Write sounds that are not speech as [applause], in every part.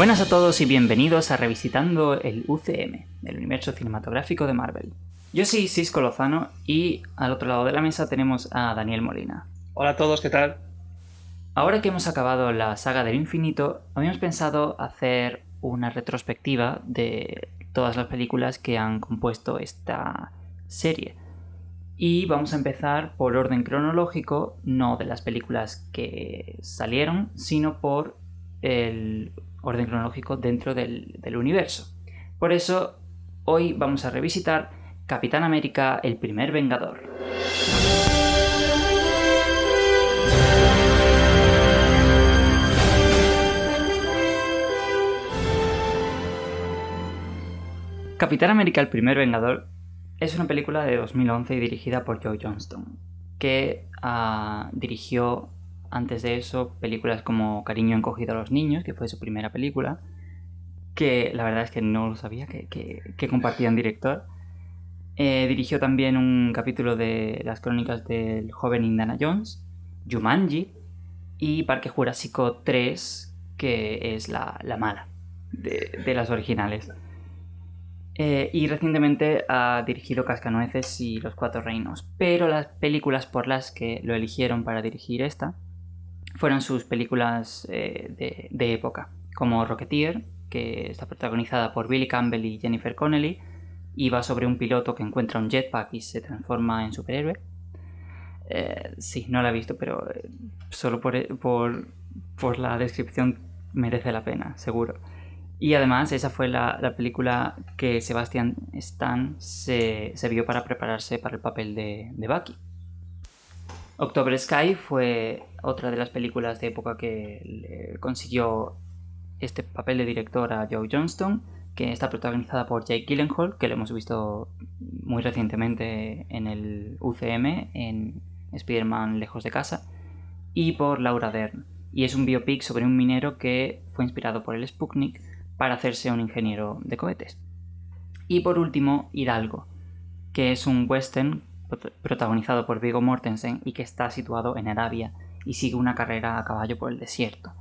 Buenas a todos y bienvenidos a Revisitando el UCM, el universo cinematográfico de Marvel. Yo soy Cisco Lozano y al otro lado de la mesa tenemos a Daniel Molina. Hola a todos, ¿qué tal? Ahora que hemos acabado la saga del infinito, habíamos pensado hacer una retrospectiva de todas las películas que han compuesto esta serie. Y vamos a empezar por orden cronológico, no de las películas que salieron, sino por el orden cronológico dentro del, universo. Por eso, hoy vamos a revisitar Capitán América, el primer Vengador. Capitán América, el primer Vengador es una película de 2011 y dirigida por Joe Johnston, que ah, dirigió antes de eso películas como Cariño encogido a los niños, que fue su primera película, que la verdad es que no lo sabía, que, que, compartían director. Eh, dirigió también un capítulo de las crónicas del joven Indiana Jones, Jumanji y Parque Jurásico 3, que es la, mala de las originales. Eh, y recientemente ha dirigido Cascanueces y Los Cuatro Reinos. Pero las películas por las que lo eligieron para dirigir esta fueron sus películas eh, de, época, como Rocketeer, que está protagonizada por Billy Campbell y Jennifer Connelly, y va sobre un piloto que encuentra un jetpack y se transforma en superhéroe. Eh, sí, no la he visto, pero solo por, por la descripción merece la pena, seguro. Y además esa fue la, película que Sebastian Stan se, vio para prepararse para el papel de, de Bucky. October Sky fue otra de las películas de época que consiguió este papel de director a Joe Johnston, que está protagonizada por Jake Gyllenhaal, que lo hemos visto muy recientemente en el UCM, en Spider-Man Lejos de Casa, y por Laura Dern. Y es un biopic sobre un minero que fue inspirado por el Sputnik para hacerse un ingeniero de cohetes. Y por último, Hidalgo, que es un western protagonizado por Viggo Mortensen y que está situado en Arabia y sigue una carrera a caballo por el desierto.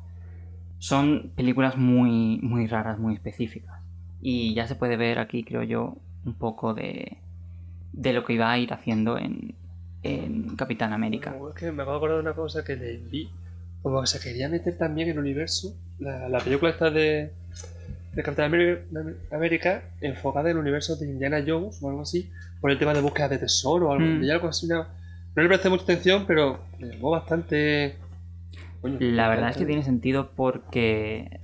Son películas muy, muy raras, muy específicas. Y ya se puede ver aquí, creo yo, un poco de, de lo que iba a ir haciendo en, en Capitán América. es me acabo de acordar de una cosa que le vi. Como que se quería meter también en el universo. La, la película esta de, de Capitán América enfocada en el universo de Indiana Jones o algo así, por el tema de búsqueda de tesoro o algo, mm. algo así. No, le parece mucha atención, pero me llamó bastante. la verdad es que tiene sentido porque.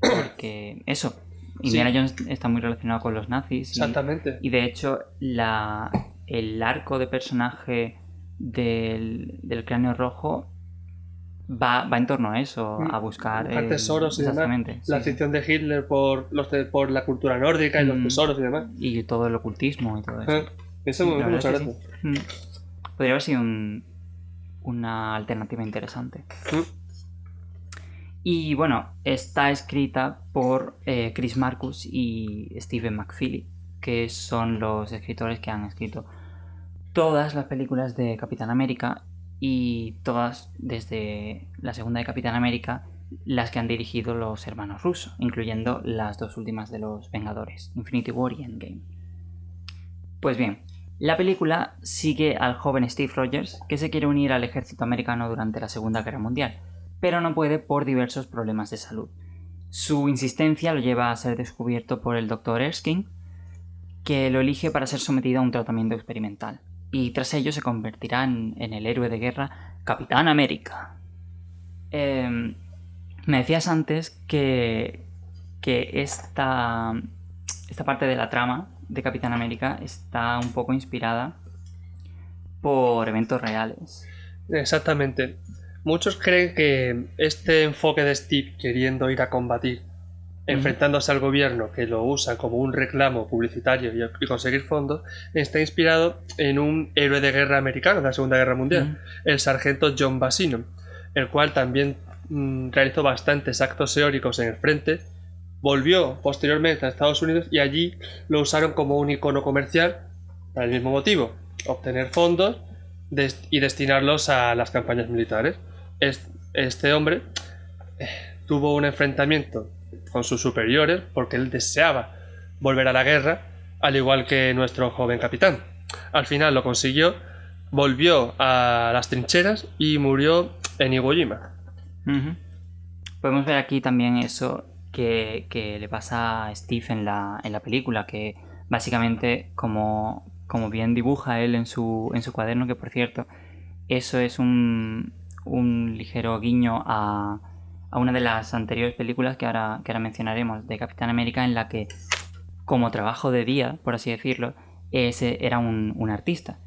Porque eso. Indiana Jones está muy relacionado con los nazis. Exactamente. Y de hecho, la, el arco de personaje del, del cráneo rojo va, va en torno a eso, mm. a buscar, tesoros y demás. La afición de Hitler por, los por la cultura nórdica y los mm. tesoros y demás. Y todo el ocultismo y todo eso. Ah, eso me mucho mm. Podría haber sido una alternativa interesante. Y bueno, está escrita por eh, Chris Marcus y Stephen McFeely, que son los escritores que han escrito todas las películas de Capitán América y todas desde la segunda de Capitán América las que han dirigido los hermanos rusos, incluyendo las dos últimas de los Vengadores, Infinity War y Endgame. Pues bien, la película sigue al joven Steve Rogers que se quiere unir al ejército americano durante la Segunda Guerra Mundial, pero no puede por diversos problemas de salud. Su insistencia lo lleva a ser descubierto por el Dr. Erskine, que lo elige para ser sometido a un tratamiento experimental y tras ello se convertirá en, el héroe de guerra Capitán América. Em, me decías antes que, que esta, esta parte de la trama de Capitán América está un poco inspirada por eventos reales. Exactamente. Muchos creen que este enfoque de Steve queriendo ir a combatir enfrentándose al gobierno que lo usa como un reclamo publicitario y, conseguir fondos, está inspirado en un héroe de guerra americano de la Segunda Guerra Mundial, el sargento John Basino, el cual también mm, realizó bastantes actos teóricos en el frente, volvió posteriormente a Estados Unidos y allí lo usaron como un icono comercial para el mismo motivo, obtener fondos y destinarlos a las campañas militares. Este hombre eh, tuvo un enfrentamiento con sus superiores porque él deseaba volver a la guerra, al igual que nuestro joven capitán. Al final lo consiguió, volvió a las trincheras y murió en Iwo Jima. Podemos ver aquí también eso que, le pasa a Steve en la, en la película, que básicamente como, como bien dibuja él en su, en su cuaderno, que por cierto, eso es un, un ligero guiño a, a, una de las anteriores películas que ahora, que ahora mencionaremos, de Capitán América, en la que como trabajo de día, por así decirlo, ese era un, un artista.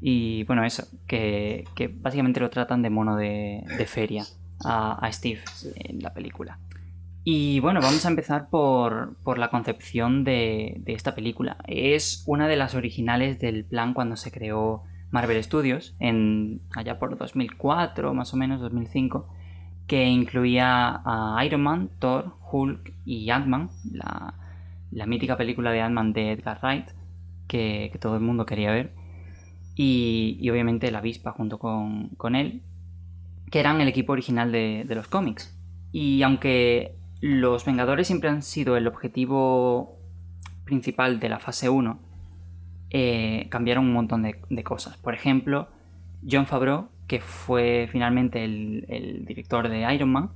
Y bueno, eso, que, que, básicamente lo tratan de mono de, feria a, a, Steve en la película. Y bueno, vamos a empezar por, por la concepción de, de, esta película. Es una de las originales del plan cuando se creó Marvel Studios, en, allá por 2004, más o menos 2005, que incluía a Iron Man, Thor, Hulk y Ant-Man, la, la, mítica película de Ant-Man de Edgar Wright, que, todo el mundo quería ver, y, y obviamente la avispa junto con, con, él, que eran el equipo original de, de los cómics. Y aunque los Vengadores siempre han sido el objetivo principal de la fase 1, eh, cambiaron un montón de, de, cosas. Por ejemplo, John Favreau, que fue finalmente el, director de Iron Man,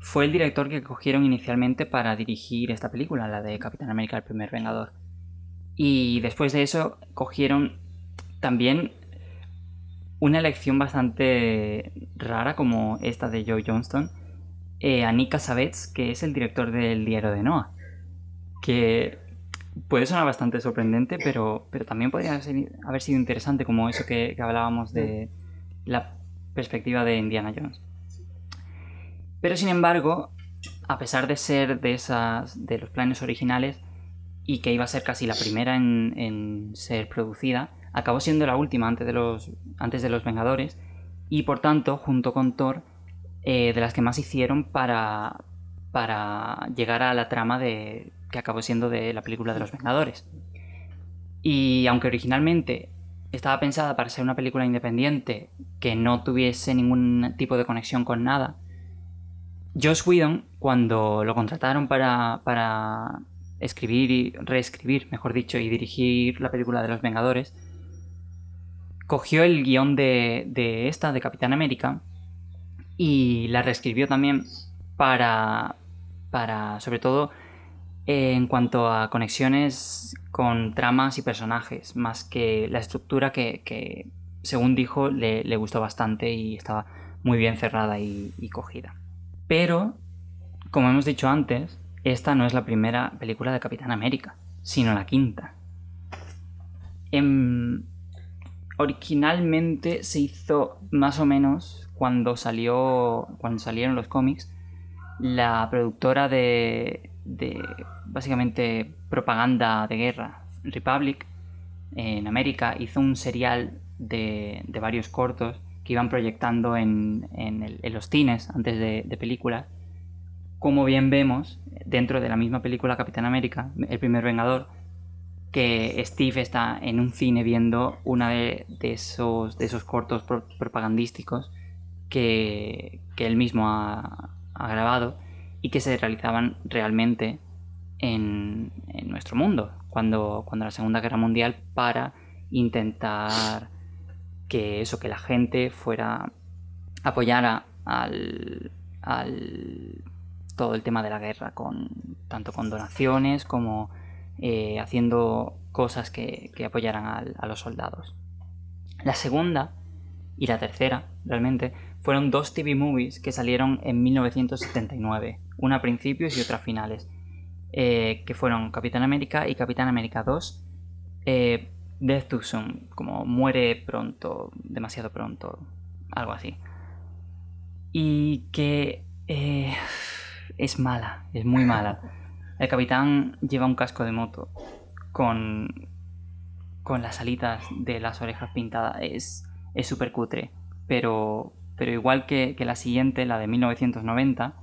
fue el director que cogieron inicialmente para dirigir esta película, la de Capitán América, el primer Vengador. Y después de eso cogieron también una elección bastante rara como esta de Joe Johnston, eh, a Nick Cassavetes, que es el director del diario de Noah, que puede sonar bastante sorprendente, pero, pero también podría haber sido interesante como eso que, hablábamos de la perspectiva de Indiana Jones. Pero sin embargo, a pesar de ser de esas de los planes originales y que iba a ser casi la primera en, ser producida, acabó siendo la última antes de los, antes de los Vengadores y por tanto, junto con Thor, eh, de las que más hicieron para, para llegar a la trama de, que acabó siendo de la película de los Vengadores. Y aunque originalmente estaba pensada para ser una película independiente que no tuviese ningún tipo de conexión con nada, Josh Whedon, cuando lo contrataron para, para escribir y reescribir, mejor dicho, y dirigir la película de los Vengadores, cogió el guion de, de esta, de Capitán América, y la reescribió también para, para sobre todo en cuanto a conexiones con tramas y personajes, más que la estructura que, según dijo, le, gustó bastante y estaba muy bien cerrada y, cogida. Pero, como hemos dicho antes, esta no es la primera película de Capitán América, sino la quinta. En... Originalmente se hizo más o menos cuando salió cuando salieron los cómics la productora de, de básicamente propaganda de guerra, Republic, en América, hizo un serial de, de varios cortos que iban proyectando en, en, los cines antes de, películas. Como bien vemos, dentro de la misma película Capitán América, El primer Vengador, que Steve está en un cine viendo uno de, esos, de esos cortos pro, propagandísticos que, que él mismo ha, ha grabado y que se realizaban realmente en, nuestro mundo, cuando, cuando la Segunda Guerra Mundial, para intentar que eso, que la gente fuera apoyara al, todo el tema de la guerra, con, tanto con donaciones como eh, haciendo cosas que, que apoyaran a los soldados. La segunda y la tercera, realmente, fueron dos TV movies que salieron en 1979, una a principios y otra a finales, eh, que fueron Capitán América y Capitán América 2, eh, Death Too Soon, como muere pronto, demasiado pronto, algo así. Y que eh, es mala, es muy mala. El capitán lleva un casco de moto con, con las alitas de las orejas pintadas. Es súper cutre, pero, pero igual que, que, la siguiente, la de 1990,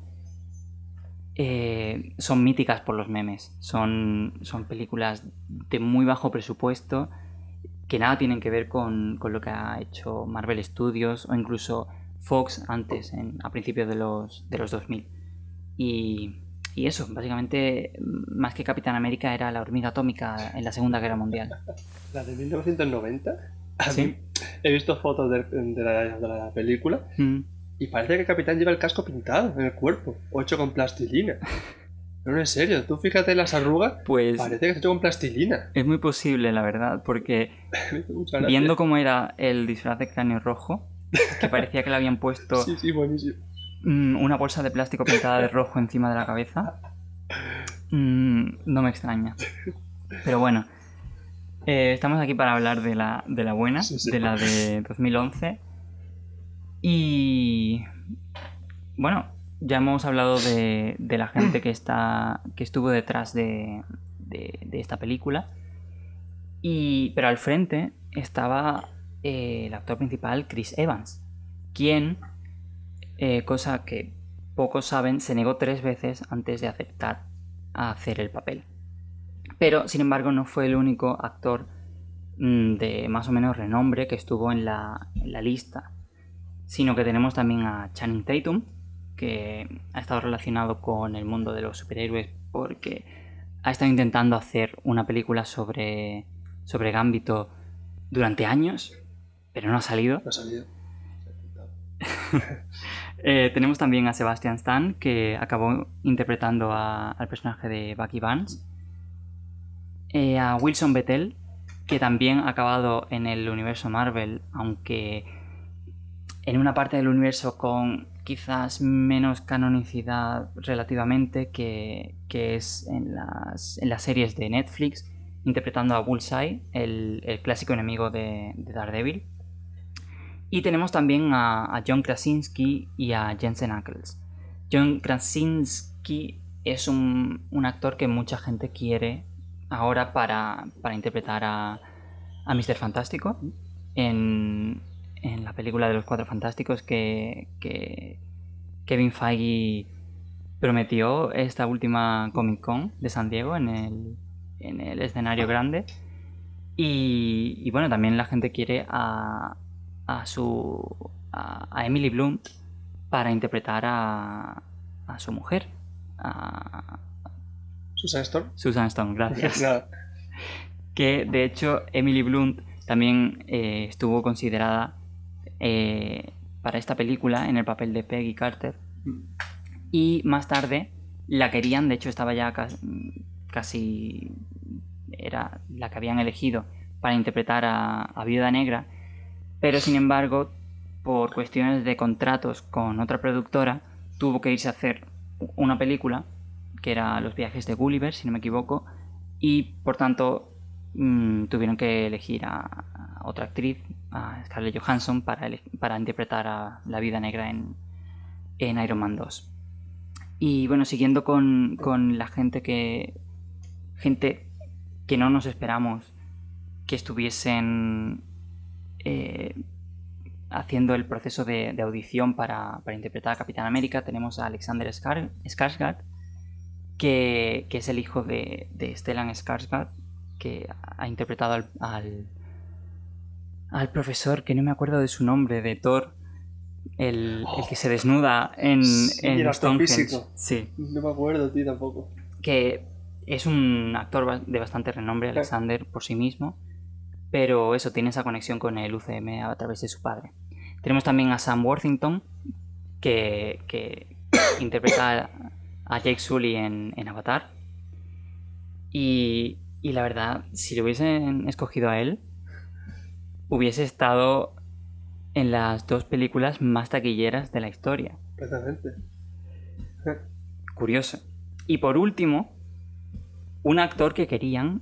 eh, son míticas por los memes. Son, son películas de muy bajo presupuesto que nada tienen que ver con, con lo que ha hecho Marvel Studios o incluso Fox antes, en, a principios de los, de los 2000. Y, y eso, básicamente, más que Capitán América, era la hormiga atómica en la Segunda Guerra Mundial. [laughs] ¿La de 1990? A Sí. he visto fotos de, de la, de la película Mm. y parece que el capitán lleva el casco pintado en el cuerpo, o hecho con plastilina. [laughs] No, en serio, tú fíjate las arrugas, Pues parece que está hecho con plastilina. es muy posible, la verdad, porque [laughs] viendo cómo era el disfraz de cráneo rojo, que parecía que le habían puesto [laughs] Sí, sí, buenísimo. mm, una bolsa de plástico pintada de rojo encima de la cabeza, mm, no me extraña. Pero bueno, eh, estamos aquí para hablar de la, de la buena, Sí, sí. de la de 2011. Y bueno, ya hemos hablado de, de la gente que, está, que estuvo detrás de, de- de esta película. Y, pero al frente estaba eh, el actor principal, Chris Evans, quien, eh, cosa que pocos saben, se negó tres veces antes de aceptar a hacer el papel. Pero, sin embargo, no fue el único actor mm, de más o menos renombre que estuvo en la, en la lista, sino que tenemos también a Channing Tatum, que ha estado relacionado con el mundo de los superhéroes porque ha estado intentando hacer una película sobre, sobre Gambito durante años, pero no ha salido. No ha salido. [laughs] Eh, tenemos también a Sebastian Stan, que acabó interpretando a- al personaje de Bucky Barnes. Eh, a Wilson Bethel, que también ha acabado en el universo Marvel, aunque en una parte del universo con quizás menos canonicidad relativamente, que, que es en las, en las series de Netflix, interpretando a Bullseye, el, el clásico enemigo de, de Daredevil. Y tenemos también a, a John Krasinski y a Jensen Ackles. John Krasinski es un, un actor que mucha gente quiere ahora para, para interpretar a, a Mr. Fantástico en, en la película de los Cuatro Fantásticos que, que Kevin Feige prometió esta última Comic Con de San Diego en el, en el escenario grande. Y, bueno, también la gente quiere a, a su a, Emily Blunt para interpretar a, a su mujer, Susan Storm. Susan Stone, gracias. [laughs] Que de hecho Emily Blunt también eh, estuvo considerada eh, para esta película en el papel de Peggy Carter y más tarde la querían, de hecho estaba ya cas- casi era la que habían elegido para interpretar a, a Viuda Negra, pero sin embargo por cuestiones de contratos con otra productora tuvo que irse a hacer una película que era Los viajes de Gulliver, si no me equivoco, y por tanto mm, tuvieron que elegir a, otra actriz, a Scarlett Johansson, para, para interpretar a la vida negra en, en Iron Man 2. Y bueno, siguiendo con, con la gente que. gente que no nos esperamos que estuviesen eh, haciendo el proceso de, de audición para, para interpretar a Capitán América, tenemos a Alexander Skar- Skarsgård, que, que es el hijo de, de Stellan Skarsgård, que ha interpretado al, al, al profesor, que no me acuerdo de su nombre, de Thor, el, el que se desnuda en, Sí, en el astrofísico. Sí, No me acuerdo, tío, tampoco. que es un actor de bastante renombre, Alexander, por sí mismo, pero eso tiene esa conexión con el UCM a través de su padre. Tenemos también a Sam Worthington, que, que [coughs] interpreta a Jake Sully en, en Avatar. Y, y la verdad, si lo hubiesen escogido a él, hubiese estado en las dos películas más taquilleras de la historia. Exactamente. Curioso. Y por último, un actor que querían,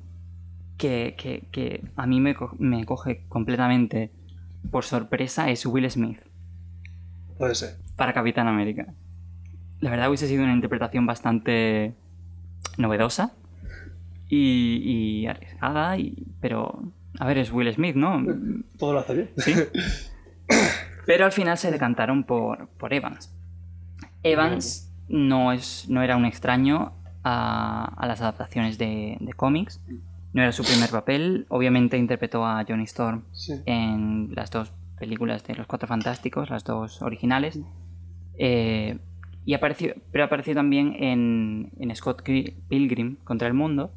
que, que- que a mí me, co- me coge completamente por sorpresa, es Will Smith Puede ser. para Capitán América. La verdad hubiese sido una interpretación bastante novedosa y, y arriesgada, y, pero a ver, es Will Smith, ¿no? Todo lo hace bien. Sí. Pero al final se decantaron por, por Evans. Evans no, es, no era un extraño a, a las adaptaciones de, de cómics. No era su primer papel. Obviamente interpretó a Johnny Storm Sí. en las dos películas de Los Cuatro Fantásticos, las dos originales. Eh, Y apareció, pero apareció también en, en Scott Pilgrim contra el Mundo,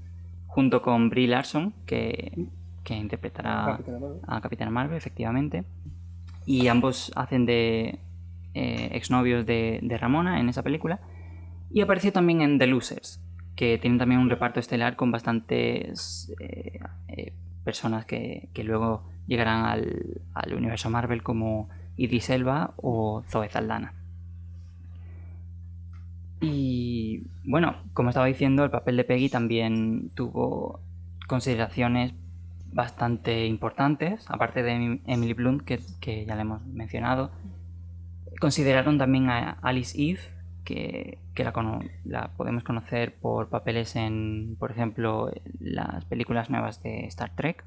junto con Brie Larson, que, que interpretará a Capitana Marvel, efectivamente. Y ambos hacen de eh, exnovios de, de Ramona en esa película. Y apareció también en The Losers, que tienen también un reparto estelar con bastantes eh, eh, personas que, que, luego llegarán al, al, universo Marvel como Idris Elba o Zoe Zaldana. Y bueno, como estaba diciendo, el papel de Peggy también tuvo consideraciones bastante importantes, aparte de Emily Blunt, que, que ya le hemos mencionado. Consideraron también a Alice Eve, que, la, la, podemos conocer por papeles en, por ejemplo, las películas nuevas de Star Trek.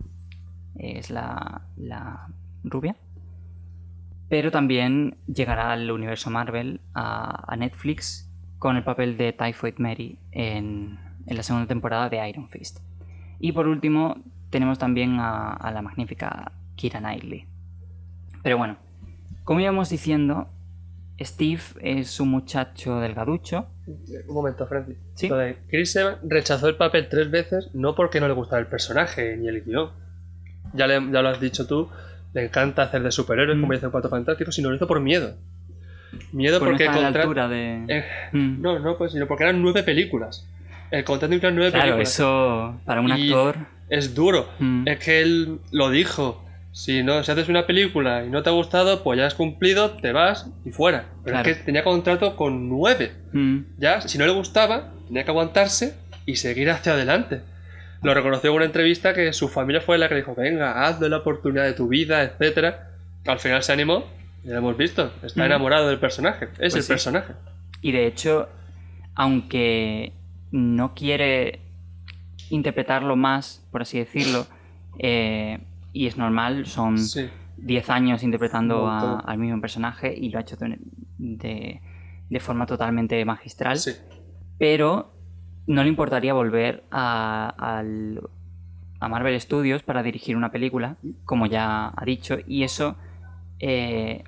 Es la, la rubia. Pero también llegará al universo Marvel a, a, Netflix con el papel de Typhoid Mary en, en, la segunda temporada de Iron Fist. Y por último, tenemos también a, a la magnífica Kira Knightley. Pero bueno, como íbamos diciendo, Steve es un muchacho delgaducho. Un momento, Francis. ¿Sí? Chris Evans rechazó el papel tres veces, no porque no le gustaba el personaje ni el guion. Ya, ya lo has dicho tú, le encanta hacer de superhéroes, mm. como dice Cuatro Fantásticos, sino lo hizo por miedo. Miedo porque no la altura de... Eh, mm. No, no, pues sino porque eran nueve películas. El contrato incluía nueve claro, películas. eso para un actor. Es duro. Mm. Es que él lo dijo. Si no, si haces una película y no te ha gustado, pues ya has cumplido, te vas y fuera. Pero es que tenía contrato con nueve. Mm. Ya, si no le gustaba, tenía que aguantarse y seguir hacia adelante. Lo reconoció en una entrevista que su familia fue la que dijo, venga, hazle la oportunidad de tu vida, etcétera. Al final se animó, ya lo hemos visto, está mm. enamorado del personaje, es pues el personaje. Y de hecho, aunque no quiere interpretarlo más, por así decirlo, eh, y es normal, son 10 años interpretando al mismo personaje y lo ha hecho de, de, forma totalmente magistral. Pero no le importaría volver a, a, Marvel Studios para dirigir una película, como ya ha dicho, y eso eh,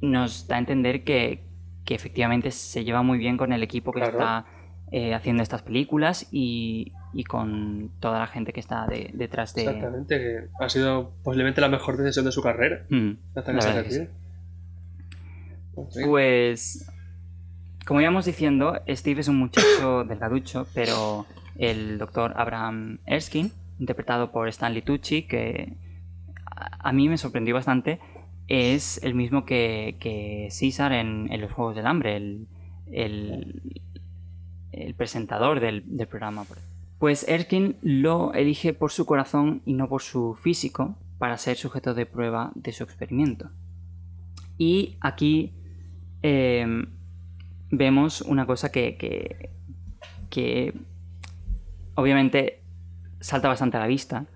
nos da a entender que, que, efectivamente se lleva muy bien con el equipo que está eh, haciendo estas películas y, y con toda la gente que está detrás de... Exactamente, que ha sido posiblemente la mejor decisión de su carrera. Mm, pues, como íbamos diciendo, Steve es un muchacho [coughs] delgaducho, pero el doctor Abraham Erskine, interpretado por Stanley Tucci, que a mí me sorprendió bastante, es el mismo que, que César en, Los Juegos del Hambre, el, el, presentador del, del programa. Pues Erskine lo elige por su corazón y no por su físico para ser sujeto de prueba de su experimento. Y aquí em, vemos una cosa que, que, obviamente salta bastante a la vista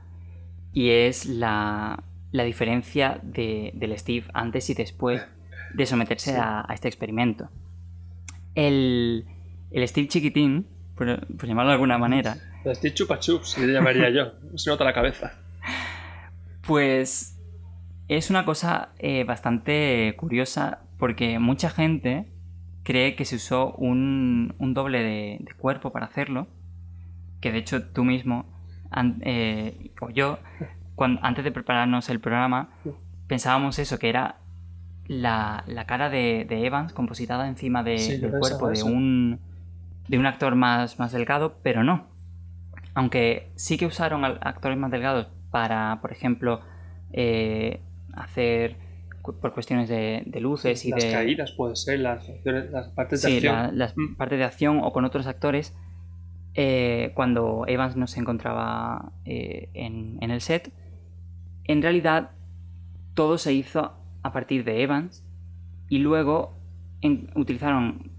y es la, la diferencia de, del Steve antes y después de someterse a, este experimento. El, el Steve chiquitín, por, por llamarlo de alguna manera, Steve Chupa Chups, le llamaría yo. [laughs] Se nota la cabeza. Pues es una cosa eh, bastante curiosa porque mucha gente cree que se usó un, doble de, cuerpo para hacerlo. Que de hecho tú mismo, eh, o yo, cuando, antes de prepararnos el programa, pensábamos eso, que era la, cara de, Evans compositada encima del cuerpo de un, de un actor más, más delgado, pero no aunque sí que usaron actores más delgados para, por ejemplo, eh, hacer por cuestiones de, luces y las de... Las caídas puede ser, las, partes de acción. Sí, las mm. partes de acción o con otros actores. Eh, cuando Evans no se encontraba eh, en, el set, en realidad todo se hizo a partir de Evans y luego utilizaron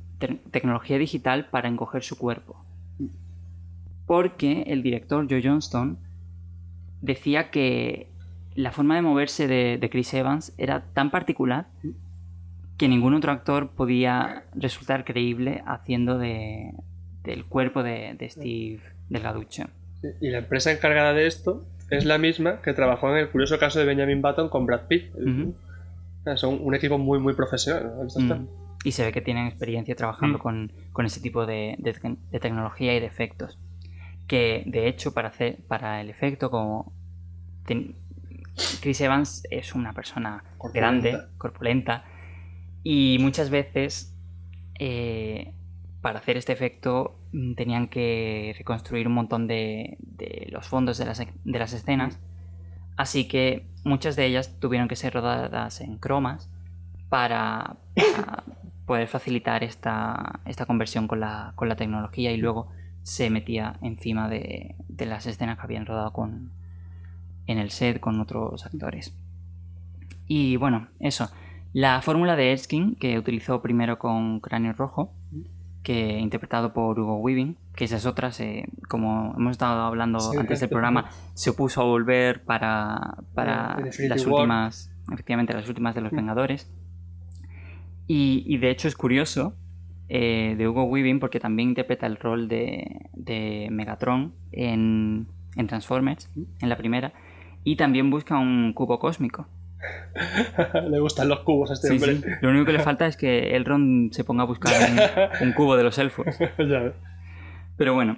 tecnología digital para encoger su cuerpo porque el director Joe Johnston decía que la forma de moverse de, Chris Evans era tan particular que ningún otro actor podía resultar creíble haciendo de, del cuerpo de, Steve Delgaducho. y la empresa encargada de esto es la misma que trabajó en el curioso caso de Benjamin Button con Brad Pitt. Son un equipo muy, muy profesional. y se ve que tienen experiencia trabajando Mm. con, con ese tipo de, de tec- de tecnología y de efectos. Que de hecho, para, hacer, para el efecto, como ten- Chris Evans es una persona Corpulenta. grande, corpulenta, y muchas veces eh, para hacer este efecto mm, tenían que reconstruir un montón de, los fondos de las, escenas, así que muchas de ellas tuvieron que ser rodadas en cromas para, poder facilitar esta, conversión con la, tecnología y luego se metía encima de, de las escenas que habían rodado con, en el set con otros actores. Y bueno, eso. La fórmula de Erskine, que utilizó primero con Cráneo Rojo, que interpretado por Hugo Weaving, que esa es otra, se- como hemos estado hablando Sí, antes del programa, se opuso a volver para, para las War. últimas, efectivamente, las últimas de los Mm. Vengadores. Y, y de hecho es curioso eh, de Hugo Weaving porque también interpreta el rol de, de Megatron en, en Transformers, en la primera, y también busca un cubo cósmico. [laughs] Le gustan los cubos a este Sí, hombre. sí. Lo único que le falta es que Elrond se ponga a buscar un, [laughs] un cubo de los elfos. [laughs] Pero bueno,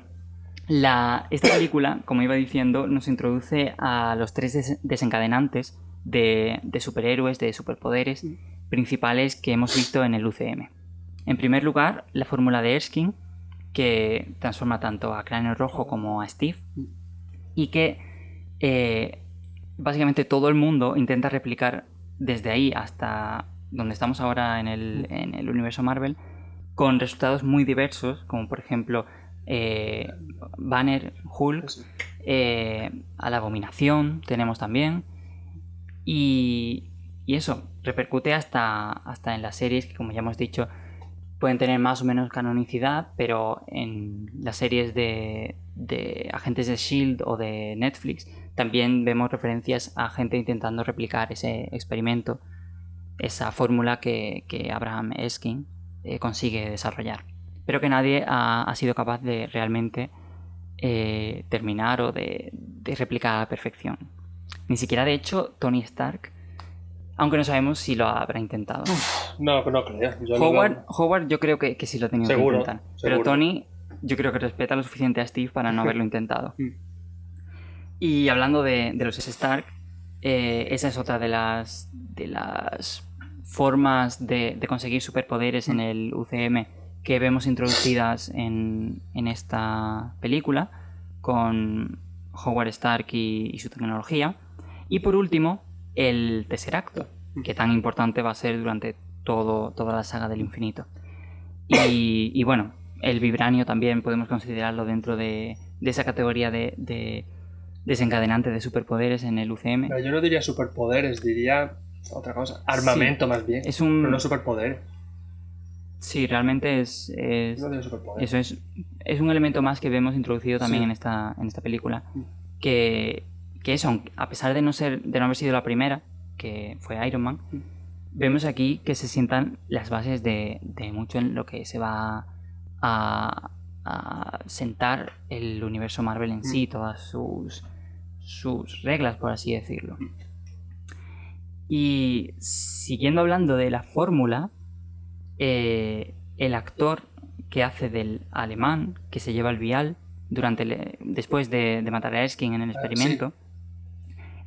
la, esta película, como iba diciendo, nos introduce a los tres des- desencadenantes de, de superhéroes, de superpoderes principales que hemos visto en el UCM. En primer lugar, la fórmula de Erskine, que transforma tanto a Cráneo Rojo como a Steve, y que eh, básicamente todo el mundo intenta replicar desde ahí hasta donde estamos ahora en el, en el universo Marvel, con resultados muy diversos, como por ejemplo eh, Banner, Hulk, eh, a la abominación tenemos también. Y, y eso repercute hasta, hasta en las series que, como ya hemos dicho, pueden tener más o menos canonicidad, pero en las series de, de agentes de Shield o de Netflix también vemos referencias a gente intentando replicar ese experimento, esa fórmula que, que Abraham Erskine eh, consigue desarrollar, pero que nadie ha, ha sido capaz de realmente eh, terminar o de, de replicar a la perfección. Ni siquiera, de hecho, Tony Stark, aunque no sabemos si lo habrá intentado. No, no creo. Yo no- Howard, Howard yo creo que, que sí lo ha tenido Seguro, que intentar. Pero. Tony yo creo que respeta lo suficiente a Steve para no [laughs] haberlo intentado. Y hablando de, los Stark, eh, esa es otra de las, de las formas de, conseguir superpoderes en el UCM que vemos introducidas en, en esta película con Howard Stark y, su tecnología. Y por último, el Tesseracto, que tan importante va a ser durante todo, toda la saga del infinito. Y, y bueno, el Vibranio también podemos considerarlo dentro de, de esa categoría de desencadenante de superpoderes en el UCM. Pero yo no diría superpoderes, diría otra cosa. Armamento más bien. Es un... Pero no superpoderes. Sí, realmente es, es- No diría superpoderes. eso es, es un elemento más que vemos introducido también Sí. en, esta, en esta película. Mm. Que, que eso, a pesar de no, ser, de no haber sido la primera, que fue Iron Man, Mm. vemos aquí que se sientan las bases de, de mucho en lo que se va a, a sentar el universo Marvel en sí, todas sus, sus reglas, por así decirlo. Y siguiendo hablando de la fórmula, eh, el actor que hace del alemán, que se lleva el vial durante el- después de, de matar a Erskine en el Ah, experimento,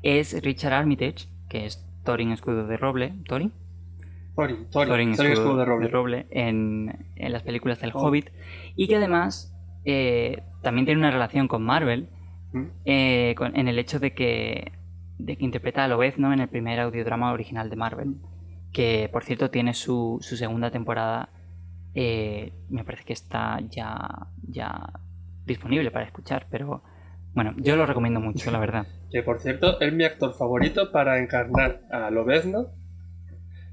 es Richard Armitage, que es Thorin Escudo de Roble, Thorin, Thorin, Thorin, Escudo, Escudo de Roble. en, en las películas del Oh. Hobbit, y que además eh, también tiene una relación con Marvel, ¿Mm? eh, con- en el hecho de que, de que interpreta a Lobezno en el primer audiodrama original de Marvel, que por cierto tiene su, su segunda temporada, eh, me parece que está ya, ya disponible para escuchar, pero bueno, yo lo recomiendo mucho, la verdad. [laughs] Que por cierto, es mi actor favorito para encarnar a Lobezno.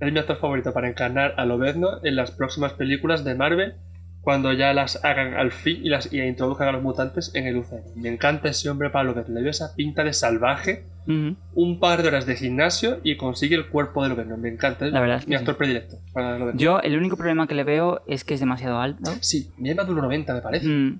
Es mi actor favorito para encarnar a Lobezno en las próximas películas de Marvel. Cuando ya las hagan al fin y las y introduzcan a los mutantes en el UCM. Me encanta ese hombre para Lobezno. Le veo esa pinta de salvaje. Un par de horas de gimnasio y consigue el cuerpo de Lobezno. Me encanta. Es La verdad es mi sí. actor predilecto para. Yo el único problema que le veo es que es demasiado alto. Sí, mide más de 1,90 me parece. Mm,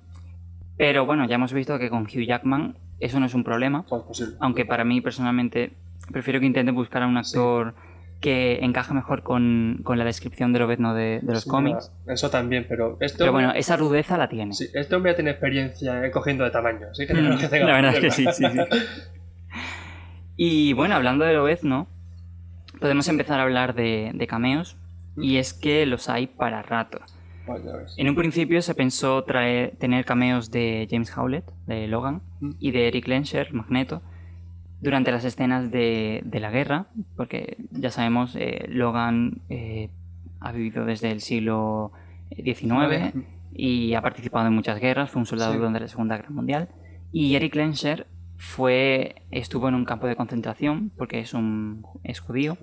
Pero bueno, ya hemos visto que con Hugh Jackman eso no es un problema. Todo es posible. Aunque para mí personalmente prefiero que intenten buscar a un actor que encaja mejor con, con la descripción de Lobezno de, de los Sí, cómics. Eso también, pero este Pero bueno, esa rudeza la tiene. sí, este hombre ya tiene experiencia eh, cogiendo de tamaño, así que Mm, que tenga la verdad es que sí, sí, sí. [laughs] Y bueno, hablando de Lobezno, podemos empezar a hablar de, de cameos. Y es que los hay para rato. Pues. En un principio se pensó traer, tener cameos de James Howlett, de Logan, Mm. y de Eric Lensher, Magneto, durante las escenas de, de la guerra, porque ya sabemos, eh, Logan eh, ha vivido desde el siglo XIX y ha participado en muchas guerras, fue un soldado Sí. durante la Segunda Guerra Mundial, y Eric Lensher fue, estuvo en un campo de concentración, porque es, un, es judío,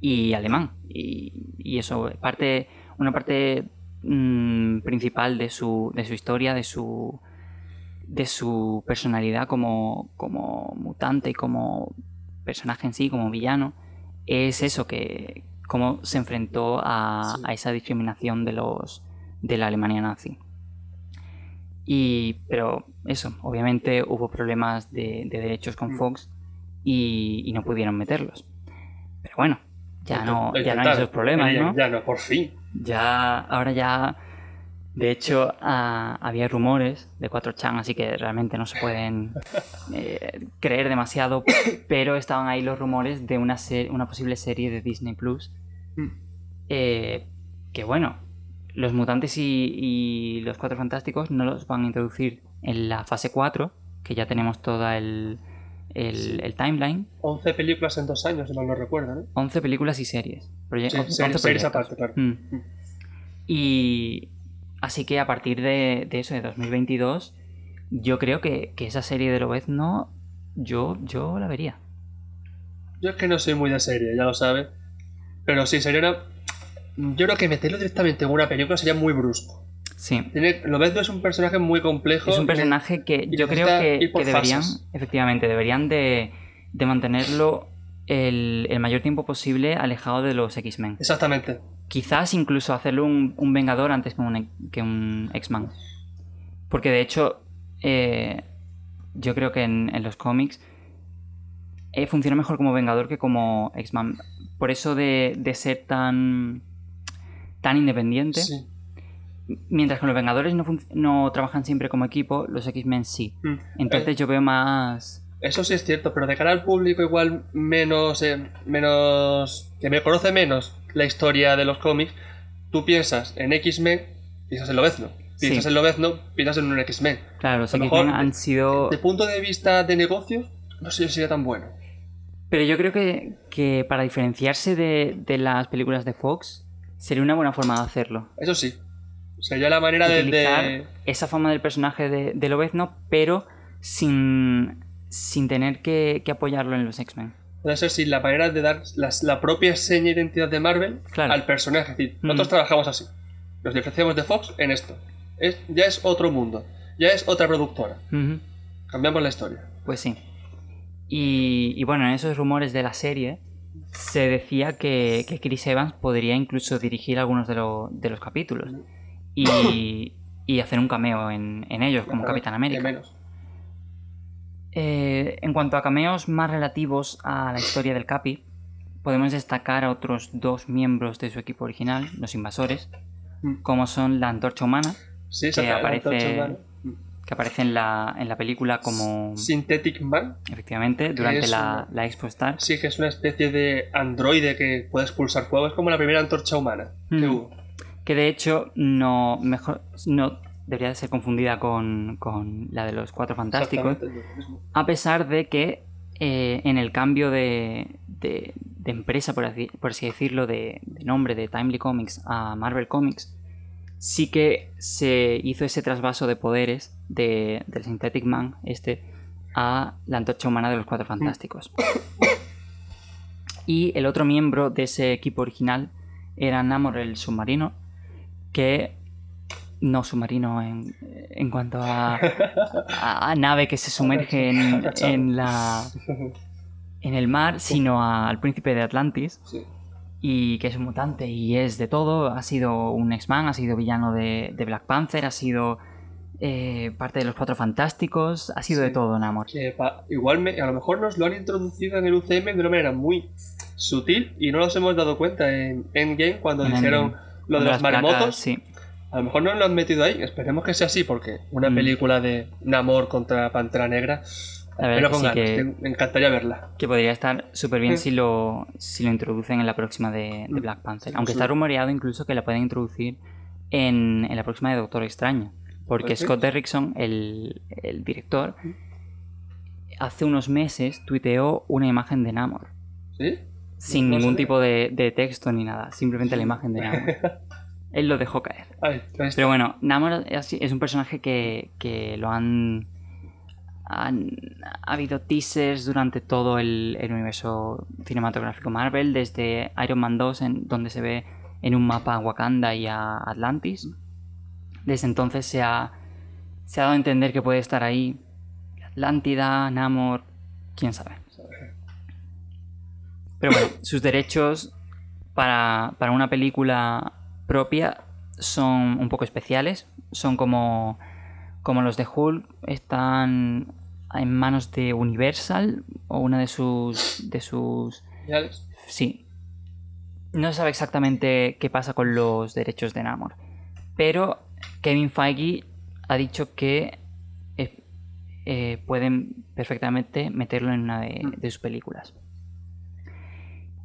y alemán. Y, y eso, parte, una parte mm, principal de su, de su historia, de su, de su personalidad como, como mutante y como personaje en sí, como villano, es eso, que cómo se enfrentó a, Sí. a esa discriminación de los de la Alemania nazi. Y, pero eso, obviamente hubo problemas de, de derechos con Mm. Fox y, y no pudieron meterlos. Pero bueno, ya no, ya no hay esos problemas, Ya- ¿no? Ya no, por fin. Ya, ahora ya, de hecho, ah, había rumores de 4chan, así que realmente no se pueden eh, creer demasiado, pero estaban ahí los rumores de una, ser- una posible serie de Disney Plus. Mm. eh, que bueno, los mutantes y, y los cuatro fantásticos no los van a introducir en la fase 4, que ya tenemos toda el, el, el timeline. 11 películas en dos años, si mal no recuerdo, ¿no? 11 películas y series. Proye- Sí, 11 series, series aparte, claro. Mm. Y así que a partir de, de eso, de 2022, yo creo que, que esa serie de Lobezno, yo, yo la vería. Yo es que no soy muy de serie, ya lo sabes. Pero sí, sería una... Yo creo que meterlo directamente en una película sería muy brusco. Sí. Tiene... Lo ves, es un personaje muy complejo. Es un personaje que yo creo que, deberían, fases. efectivamente, deberían de, de mantenerlo el, el mayor tiempo posible alejado de los X-Men. Exactamente. Quizás incluso hacerlo un, un Vengador antes que un, que un X-Man. Porque de hecho, eh, yo creo que en, en los cómics eh, funciona mejor como Vengador que como X-Man. Por eso de, de ser tan, tan independiente. Sí. Mientras que los Vengadores no, trabajan siempre como equipo, los X-Men sí. Mm. Entonces Eh, yo veo más... Eso sí es cierto, pero de cara al público igual menos... eh, menos... que me conoce menos la historia de los cómics, tú piensas en X-Men, piensas en Lobezno. Piensas Sí. en Lobezno, piensas en un X-Men. Claro, los X-Men mejor han sido... De punto de vista de negocios, no sé si sería tan bueno. Pero yo creo que, que para diferenciarse de, de las películas de Fox sería una buena forma de hacerlo. Eso sí. Sería la manera de... Utilizar de- esa forma del personaje de, de Lobezno, pero sin, sin tener que, que apoyarlo en los X-Men. Puede ser sí, la manera de dar las- la propia seña e identidad de Marvel Claro. al personaje. Es decir, Mm. nosotros trabajamos así. Nos diferenciamos de Fox en esto. Es, ya es otro mundo. Ya es otra productora. Cambiamos la historia. Pues sí. Y, y bueno, en esos rumores de la serie se decía que, que Chris Evans podría incluso dirigir algunos de, lo- de los capítulos y, y hacer un cameo en, en ellos como Capitán América. menos. Eh, en cuanto a cameos más relativos a la historia del Capi, podemos destacar a otros dos miembros de su equipo original, los invasores, Mm. como son la antorcha humana, Sí, que la aparece- humana. que aparece en la, en la película como, Synthetic Man. efectivamente, durante la, una- la Expo Star. Sí, que es una especie de androide que puede expulsar fuego. Es como la primera antorcha humana que Mm. hubo. Que de hecho no, mejor, no debería de ser confundida con, con la de los Cuatro Fantásticos, a pesar de que eh, en el cambio de, de- de empresa, por así, por así decirlo, de, de nombre de Timely Comics a Marvel Comics, sí que se hizo ese trasvaso de poderes de- del Synthetic Man este a la antorcha humana de los Cuatro Fantásticos. Y el otro miembro de ese equipo original era Namor el submarino, que no submarino en, en cuanto a, a- a nave que se sumerge en, en la en el mar, sino a- al príncipe de Atlantis Sí. y que es un mutante y es de todo. Ha sido un X-Man, ha sido villano de, de Black Panther, ha sido eh, parte de los Cuatro Fantásticos, ha sido de todo Namor. Pa- igual me- a lo mejor nos lo han introducido en el UCM de una manera muy sutil y no nos hemos dado cuenta en Endgame cuando En dijeron Endgame. lo de Las los maremotos. placas, sí. A lo mejor no lo han metido ahí, esperemos que sea así porque una Mm. película de Namor contra Pantera Negra, La verdad pero que con sí ganas, que- te- me encantaría verla. Que podría estar súper bien si lo, si lo introducen en la próxima de, de Mm. Black Panther. Sí, Aunque sí. está rumoreado incluso que la pueden introducir en, en la próxima de Doctor Extraño. Porque sí. Scott Derrickson, el, el director, Mm. hace unos meses tuiteó una imagen de Namor. ¿Sí? Sin No ningún sabía. tipo de, de texto ni nada. Simplemente la [laughs] imagen de Namor. [laughs] Él lo dejó caer. Ay. Pero bueno, Namor es, un personaje que, que lo han, han- Ha habido teasers durante todo el, el universo cinematográfico Marvel, desde Iron Man 2, en, donde se ve en un mapa a Wakanda y a Atlantis. Desde entonces se ha, se ha dado a entender que puede estar ahí Atlántida, Namor, quién sabe. Pero bueno, sus derechos para, para una película propia son un poco especiales. Son como, como los de Hulk. Están en manos de Universal o una de sus. de sus. Sí. No se sabe exactamente qué pasa con los derechos de Namor. Pero Kevin Feige ha dicho que eh, eh, pueden perfectamente meterlo en una de, de sus películas.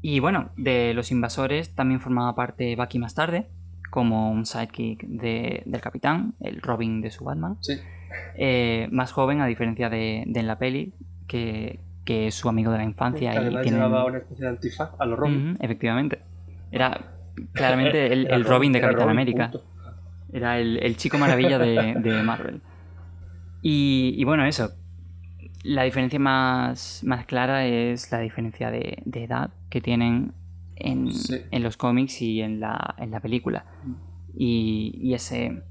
Y bueno, de los invasores también formaba parte Bucky más tarde, como un sidekick de- del capitán, el Robin de su Batman. Sí. Eh, más joven, a diferencia de, de en la peli, que, que es su amigo de la infancia. Que y llevaba una especie de antifaz a los Robin. Efectivamente. Era claramente [laughs] el, el Robin de Capitán Robin, América. punto. Era el, el chico maravilla de, de Marvel. Y, y bueno, eso. La diferencia más, más clara es la diferencia de, de edad que tienen en, Sí. en los cómics y en la, en la película. Y, y ese.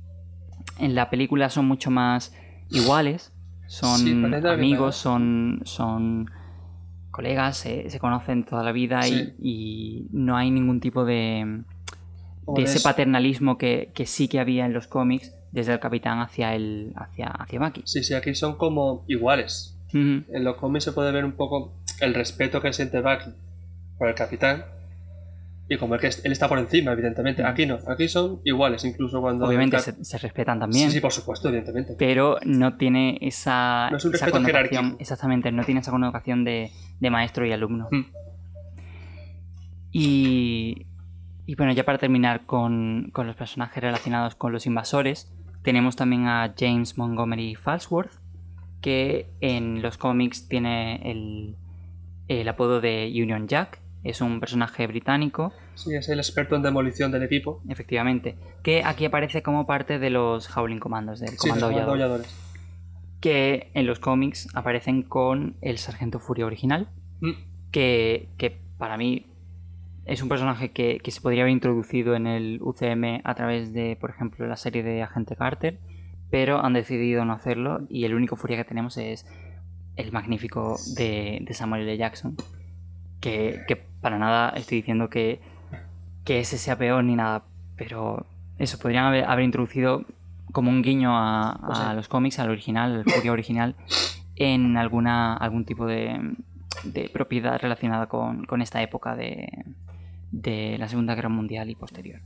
En la película son mucho más iguales. Son Sí, amigos, son. son colegas, se, se conocen toda la vida y- Sí. y, no hay ningún tipo de, de ese paternalismo que, que sí que había en los cómics desde el capitán hacia el hacia, hacia Bucky. Sí, sí, aquí son como iguales. En los cómics se puede ver un poco el respeto que siente Bucky por el capitán. Y como el que él está por encima, evidentemente. Aquí no, aquí son iguales, incluso cuando. Obviamente se, se respetan también, Sí, sí, por supuesto, evidentemente. pero no tiene esa, No es un esa respeto connotación. jerárquico. Exactamente, no tiene esa connotación de, de maestro y alumno. Mm. Y, y bueno, ya para terminar con, con los personajes relacionados con los invasores, tenemos también a James Montgomery Falsworth, que en los cómics tiene el, el apodo de Union Jack. Es un personaje británico, Sí, es el experto en demolición del equipo. efectivamente, que aquí aparece como parte de los Howling Commandos, del Sí, Comando Aullador, que en los cómics aparecen con el Sargento Furia original, Mm. que, que para mí es un personaje que, que se podría haber introducido en el UCM a través de, por ejemplo, la serie de Agente Carter, pero han decidido no hacerlo y el único Furia que tenemos es el magnífico de, de Samuel L. Jackson, que, que para nada estoy diciendo que, que ese sea peor ni nada, pero eso, podrían haber, haber introducido como un guiño a, a Pues los cómics, al original, al Furia original, en alguna algún tipo de, de propiedad relacionada con, con esta época de, de la Segunda Guerra Mundial y posterior.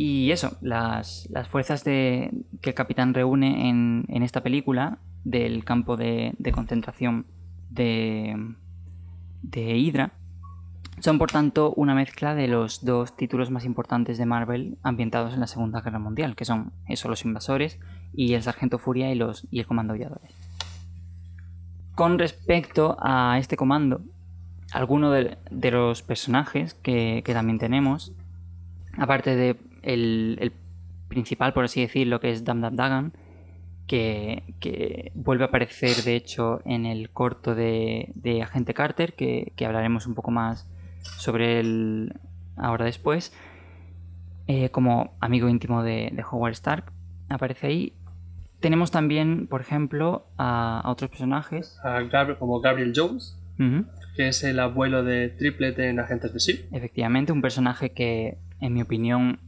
Y eso, las, las fuerzas que el capitán reúne en, en esta película del campo de, de concentración de, de Hydra son por tanto una mezcla de los dos títulos más importantes de Marvel ambientados en la Segunda Guerra Mundial, que son eso, los invasores y el Sargento Furia y, los, y el Comando Aulladores. Con respecto a este comando, algunos de, de los personajes que, que también tenemos, aparte de el, el principal, por así decirlo, que es Dam Dam Dagan, que, que vuelve a aparecer de hecho en el corto de, de Agente Carter, que, que hablaremos un poco más sobre él ahora después, eh, como amigo íntimo de, de Howard Stark, aparece ahí. Tenemos también, por ejemplo, a, a otros personajes. A Gab- como Gabriel Jones, que es el abuelo de Triplet en Agentes de S.H.I.E.L.D. Efectivamente, un personaje que, en mi opinión,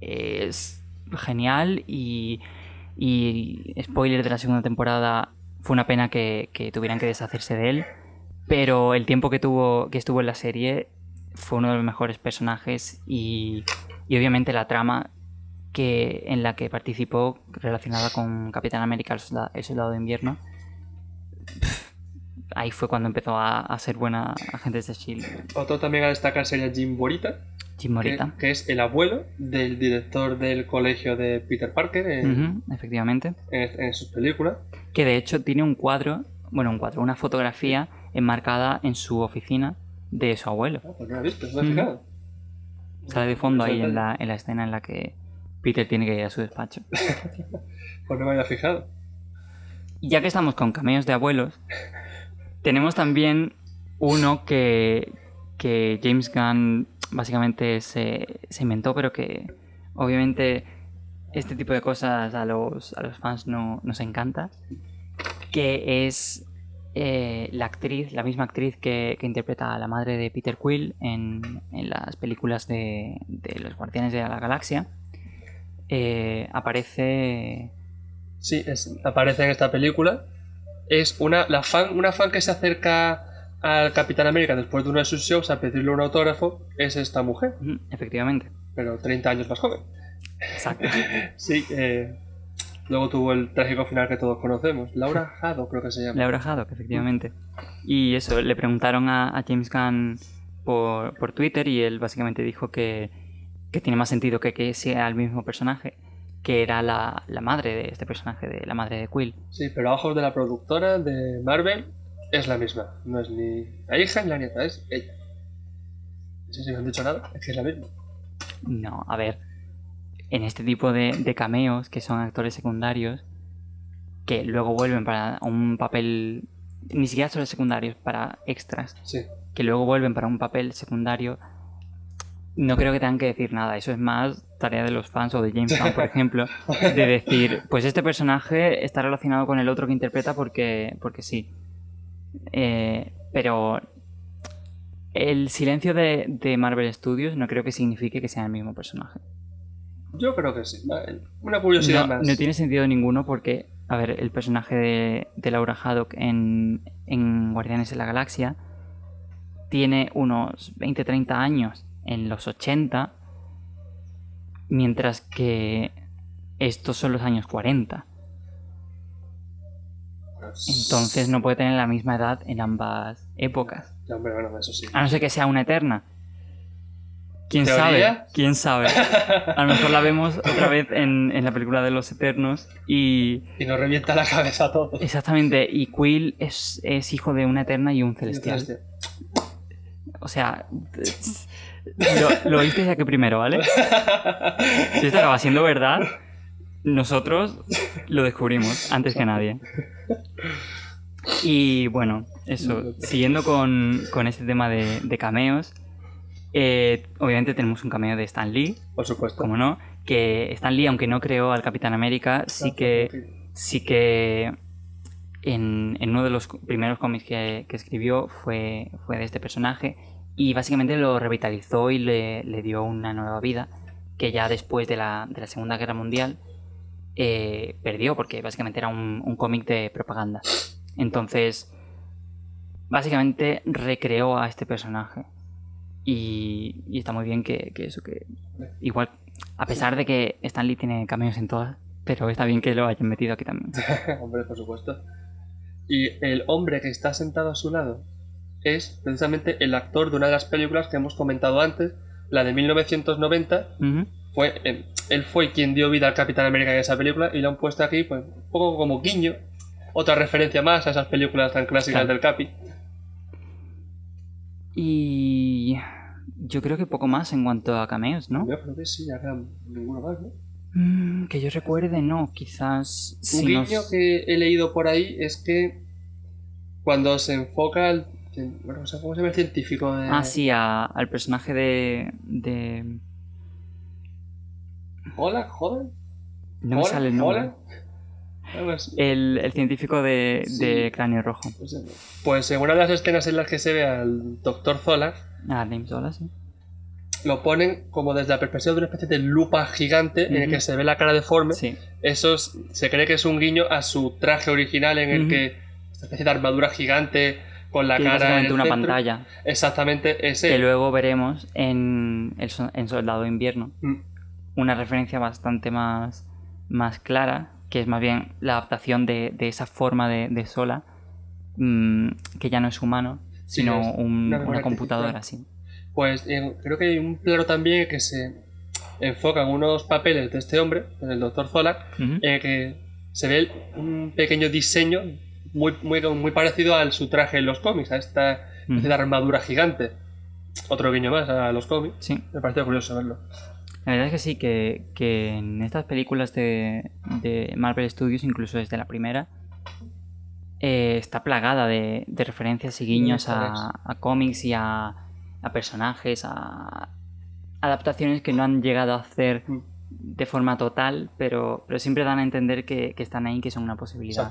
es genial y Y spoiler de la segunda temporada, fue una pena que, que tuvieran que deshacerse de él. Pero el tiempo que tuvo que estuvo en la serie fue uno de los mejores personajes y, y obviamente la trama que en la que participó relacionada con Capitán América el soldado, de invierno ahí fue cuando empezó a, a ser buena Agentes de S.H.I.E.L.D. Otro también a destacar sería Jim Morita, Jim que, Morita. que es el abuelo del director del colegio de Peter Parker en, efectivamente. en- en sus películas. Que de hecho tiene un cuadro, bueno, un cuadro, una fotografía enmarcada en su oficina de su abuelo. Ah, pues no lo he visto, no he fijado. Sale de fondo ahí en la, en la escena en la que Peter tiene que ir a su despacho. [laughs] Pues no me había fijado. Y ya que estamos con cameos de abuelos, tenemos también uno que, que James Gunn básicamente se, se inventó, pero que obviamente este tipo de cosas a los, a los fans no nos encanta, que es eh, la actriz, la misma actriz que, interpreta a la madre de Peter Quill en, en las películas de, de los Guardianes de la Galaxia. Eh, aparece Sí, aparece en esta película. Es una, la fan, una fan que se acerca al Capitán América después de uno de sus shows a pedirle un autógrafo. Es esta mujer, Efectivamente, pero 30 años más joven. exacto. [laughs] Sí, eh, luego tuvo el trágico final que todos conocemos. Laura [laughs] Jado, creo que se llama. Laura Haddock, efectivamente. Y eso, le preguntaron a, a James Gunn por, por Twitter y él básicamente dijo que, que tiene más sentido que, que sea el mismo personaje, que era la, la madre de este personaje, de la madre de Quill. Sí, pero a ojos de la productora de Marvel es la misma. No es ni hija ni la nieta, es ella. No sé si me han dicho nada, es que es la misma. No, a ver, en este tipo de, de cameos que son actores secundarios, que luego vuelven para un papel, ni siquiera solo secundarios, para extras, Sí. que luego vuelven para un papel secundario, no creo que tengan que decir nada. Eso es más tarea de los fans o de James Gunn, por [laughs] ejemplo, de decir, pues este personaje está relacionado con el otro que interpreta porque, porque sí. Eh, pero el silencio de, de Marvel Studios no creo que signifique que sea el mismo personaje. Yo creo que sí. Una curiosidad No, más. no tiene sentido ninguno porque, a ver, el personaje de, de Laura Haddock en, en Guardianes de la Galaxia tiene unos 20-30 años en los 80, mientras que estos son los años 40. Entonces no puede tener la misma edad en ambas épocas. Ya, hombre, bueno, eso sí. A no ser que sea una eterna. ¿Quién ¿Teoría? sabe? ¿Quién sabe? A lo mejor la vemos otra vez en, en la película de los Eternos y Y nos revienta la cabeza a todos. exactamente, y Quill es, es hijo de una Eterna y un Celestial. O sea, lo, lo oísteis aquí primero, ¿vale? [laughs] Si esto acaba siendo verdad, nosotros lo descubrimos antes que nadie. Y bueno, eso, siguiendo con, con este tema de, de cameos, eh, obviamente tenemos un cameo de Stan Lee, Por supuesto. como no, que Stan Lee, aunque no creó al Capitán América, sí que, sí que en, en uno de los primeros cómics que, que escribió fue, fue de este personaje y básicamente lo revitalizó y le, le dio una nueva vida que ya después de la, de la Segunda Guerra Mundial eh, perdió porque básicamente era un, un cómic de propaganda. Entonces, básicamente recreó a este personaje. Y, y está muy bien que, que eso, que igual, a pesar de que Stan Lee tiene cameos en todas, pero está bien que lo hayan metido aquí también. [laughs] hombre, por supuesto. Y el hombre que está sentado a su lado es precisamente el actor de una de las películas que hemos comentado antes, la de 1990. Ujú. Fue, eh, él fue quien dio vida al Capitán América en esa película y lo han puesto aquí pues, un poco como guiño. Otra referencia más a esas películas tan clásicas Claro. del Capi. Y yo creo que poco más en cuanto a cameos, ¿no? Yo creo que sí, ya queda ninguno más, ¿no? Mm, que yo recuerde, no, quizás... Un si guiño nos- que he leído por ahí es que cuando se enfoca al... Bueno, cómo se llama el científico de... Ah, sí, a- al personaje de... de... ¿Hola? ¿Joder? No me ¿Hola? sale el nombre. ¿Hola? El, el científico de, de cráneo rojo. Pues en una de las escenas en las que se ve al Dr. Zola, Ah, Zola, sí. lo ponen como desde la perspectiva de una especie de lupa gigante en el que se ve la cara deforme. Sí. Eso es- se cree que es un guiño a su traje original en el que esta especie de armadura gigante con la que cara en una centro. pantalla. Exactamente ese. Que luego veremos en, el en Soldado de Invierno Mm, una referencia bastante más, más clara, que es más bien la adaptación de, de esa forma de, de Sola, mm, que ya no es humano, Sí, sino es un- una computadora, artificial. sí. Pues en- creo que hay un plano también que se enfocan unos papeles de este hombre, del doctor Zola, en el que se ve un pequeño diseño muy, muy, muy parecido al su traje en los cómics, a esta de armadura gigante. Otro guiño más a los cómics. Sí, Me parece curioso verlo. La verdad es que sí, que, que en estas películas de, de Marvel Studios, incluso desde la primera, eh, está plagada de, de referencias y guiños a, a cómics y a, a personajes, a adaptaciones que no han llegado a hacer Mm, de forma total, pero, pero siempre dan a entender que, que están ahí, que son una posibilidad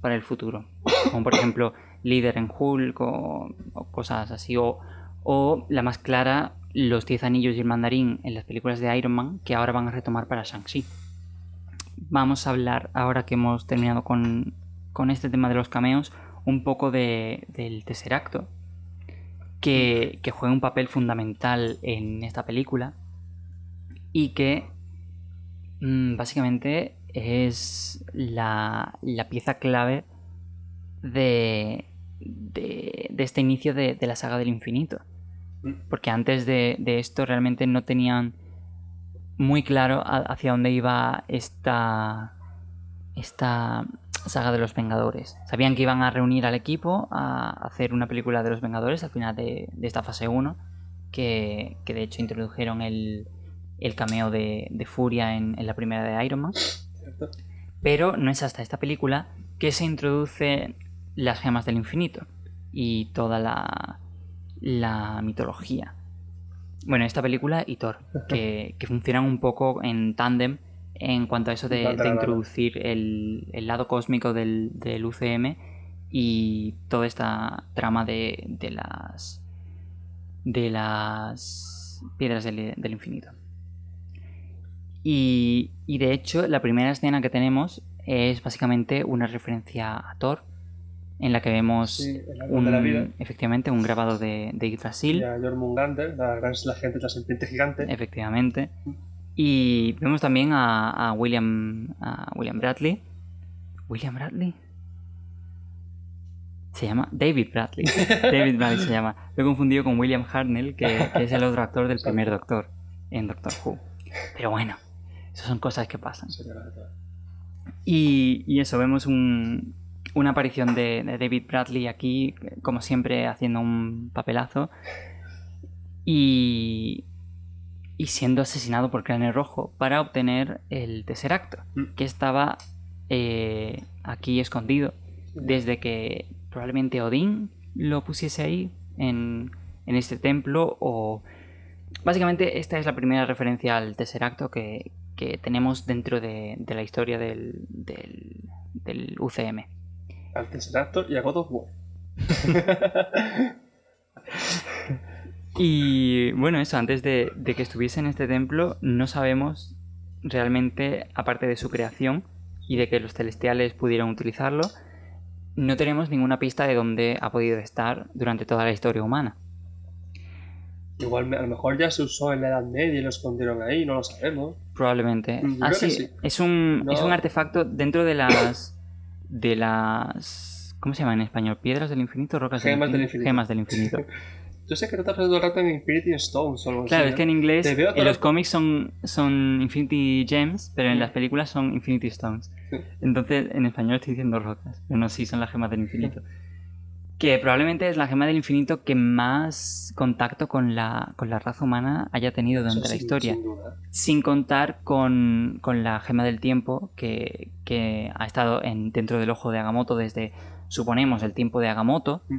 para el futuro. Como por ejemplo líder en Hulk o, o cosas así. O, o la más clara, los 10 anillos y el mandarín en las películas de Iron Man, que ahora van a retomar para Shang-Chi. Vamos a hablar, ahora que hemos terminado con, con este tema de los cameos, un poco de, del tercer acto, que, que juega un papel fundamental en esta película y que mm, básicamente es la, la pieza clave de, de, de este inicio de, de la saga del infinito. Porque antes de, de esto realmente no tenían muy claro a- hacia dónde iba esta, esta saga de los Vengadores. Sabían que iban a reunir al equipo a hacer una película de los Vengadores al final de, de esta fase 1, que, que de hecho introdujeron el, el cameo de, de Furia en, en la primera de Iron Man. ¿cierto? Pero no es hasta esta película que se introduce las gemas del infinito y toda la, la mitología. Bueno, esta película y Thor, que, que funcionan un poco en tándem en cuanto a eso de, introducir el, el lado cósmico del, del UCM y toda esta trama de, de las de las piedras del, del infinito. Y, y de hecho, la primera escena que tenemos es básicamente una referencia a Thor, en la que vemos Sí, un, la vida. efectivamente un grabado de, de Yggdrasil, Y a Jormungandr, la gran la gente de la serpiente gigante. efectivamente. Y vemos también a, a William a William Bradley. ¿William Bradley? Se llama David Bradley. [laughs] David Bradley se llama. Lo he confundido con William Hartnell, que, que es el otro actor del primer Doctor en Doctor Who. Pero bueno, esas son cosas que pasan. La. Y, y eso, vemos un- una aparición de, de David Bradley aquí, como siempre, haciendo un papelazo. Y, y siendo asesinado por Cráneo Rojo para obtener el tercer acto, Mm. que estaba eh, aquí escondido desde que probablemente Odín lo pusiese ahí en, en este templo o básicamente esta es la primera referencia al tercer acto que, que tenemos dentro de, de la historia del, del, del UCM. Al Tesseractor y a God of War. Y bueno, eso, antes de, de que estuviese en este templo, no sabemos realmente, aparte de su creación y de que los celestiales pudieran utilizarlo, no tenemos ninguna pista de dónde ha podido estar durante toda la historia humana. Igual a lo mejor ya se usó en la Edad Media y lo escondieron ahí, no lo sabemos. Probablemente. Mm, Ah, sí, sí. Es, un, No. es un artefacto dentro de las. De las. ¿Cómo se llama en español? ¿Piedras del infinito? ¿Rocas Gemas del del infinito. Gemas del infinito. [laughs] Yo sé que no te has pasado todo el rato en Infinity Stones o algo Claro, así. es que en inglés, en los cómics son, son Infinity Gems, pero en las películas son Infinity Stones. Entonces, en español estoy diciendo rocas, pero no, sí son las gemas del infinito. [laughs] Que probablemente es la gema del infinito que más contacto con la, con la raza humana haya tenido durante la historia. sin contar con, con la gema del tiempo que, que ha estado en, dentro del ojo de Agamotto desde, suponemos, el tiempo de Agamotto, Mm.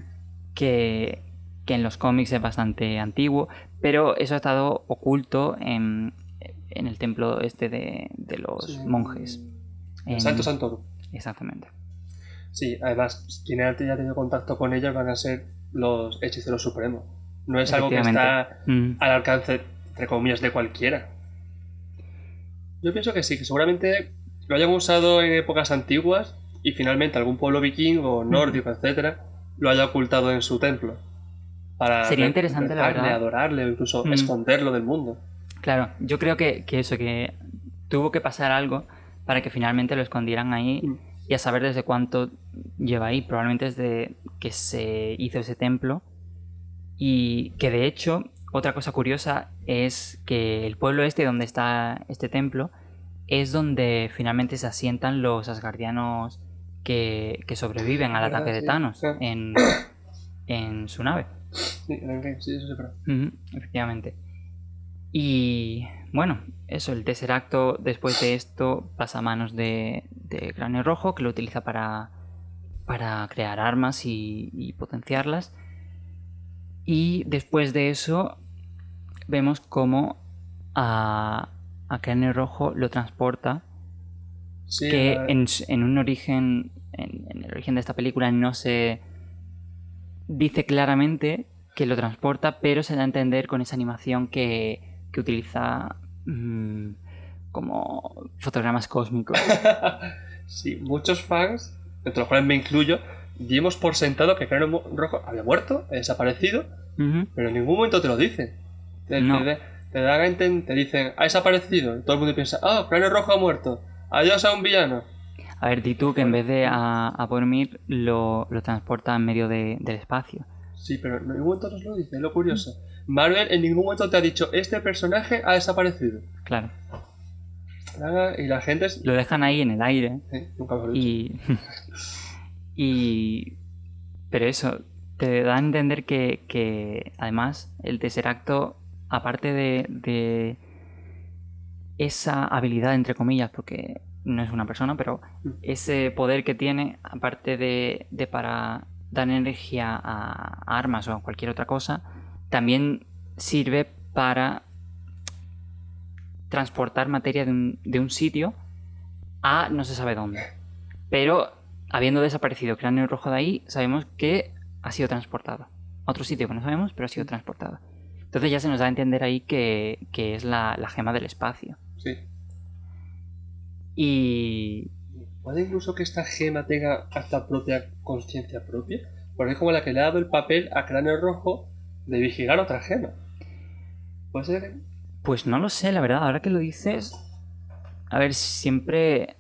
que, que en los cómics es bastante antiguo, pero eso ha estado oculto en, en el templo este de, de los Sí. monjes. En- Santo Santorum. Exactamente. Sí, además, quien haya ya tenido contacto con ellos van a ser los hechiceros supremos. No es algo que está Mm, al alcance entre comillas, de cualquiera. Yo pienso que sí, que seguramente lo hayan usado en épocas antiguas y finalmente algún pueblo vikingo, nórdico, etcétera, lo haya ocultado en su templo. Para Sería interesante, la verdad. adorarle o incluso Mm. esconderlo del mundo. Claro, yo creo que, que eso, que tuvo que pasar algo para que finalmente lo escondieran ahí Mm. Y a saber desde cuánto lleva ahí. Probablemente desde que se hizo ese templo. Y que de hecho, otra cosa curiosa es que el pueblo este donde está este templo es donde finalmente se asientan los asgardianos que, que sobreviven al ¿Verdad? ataque de Sí, Thanos sí. en, en su nave. Sí, en sí, eso pero... Ujú, efectivamente. Y bueno, eso, el tercer acto después de esto pasa a manos de, de Cráneo Rojo, que lo utiliza para, para crear armas y, y potenciarlas. Y después de eso vemos cómo a, a Cráneo Rojo lo transporta, Sí, que en, en un origen, en, en el origen de esta película no se dice claramente que lo transporta, pero se da a entender con esa animación que, que utiliza mm, como fotogramas cósmicos. [laughs] sí, muchos fans, entre los cuales me incluyo, dimos por sentado que Cráneo Rojo había muerto, desaparecido, pero en ningún momento te lo dicen. Te, No. te- te dan te dicen, ha desaparecido, y todo el mundo piensa, ah, Cráneo Rojo ha muerto, adiós a un villano. A ver, di tú que en vez de a, a lo, lo transporta en medio de- del espacio. Sí, pero en ningún momento nos lo dice, es lo curioso. Marvel en ningún momento te ha dicho, este personaje ha desaparecido. Claro, Y la gente es... lo dejan ahí en el aire. Sí, nunca dicho. Y. [laughs] y. Pero eso, te da a entender que, que además el tercer acto, aparte de, de esa habilidad, entre comillas, porque no es una persona, pero Mm. ese poder que tiene, aparte de, de para dar energía a armas o a cualquier otra cosa, también sirve para transportar materia de un, de un sitio a no se sabe dónde. Pero habiendo desaparecido Cráneo Rojo de ahí, sabemos que ha sido transportado. A otro sitio que no sabemos, pero ha sido transportado. Entonces ya se nos da a entender ahí que, que es la, la gema del espacio. Sí. Y... Puede incluso que esta gema tenga hasta propia conciencia propia, porque es como la que le ha dado el papel a Cráneo Rojo de vigilar otra gema. Puede ser. Pues no lo sé, la verdad, ahora que lo dices... A ver, siempre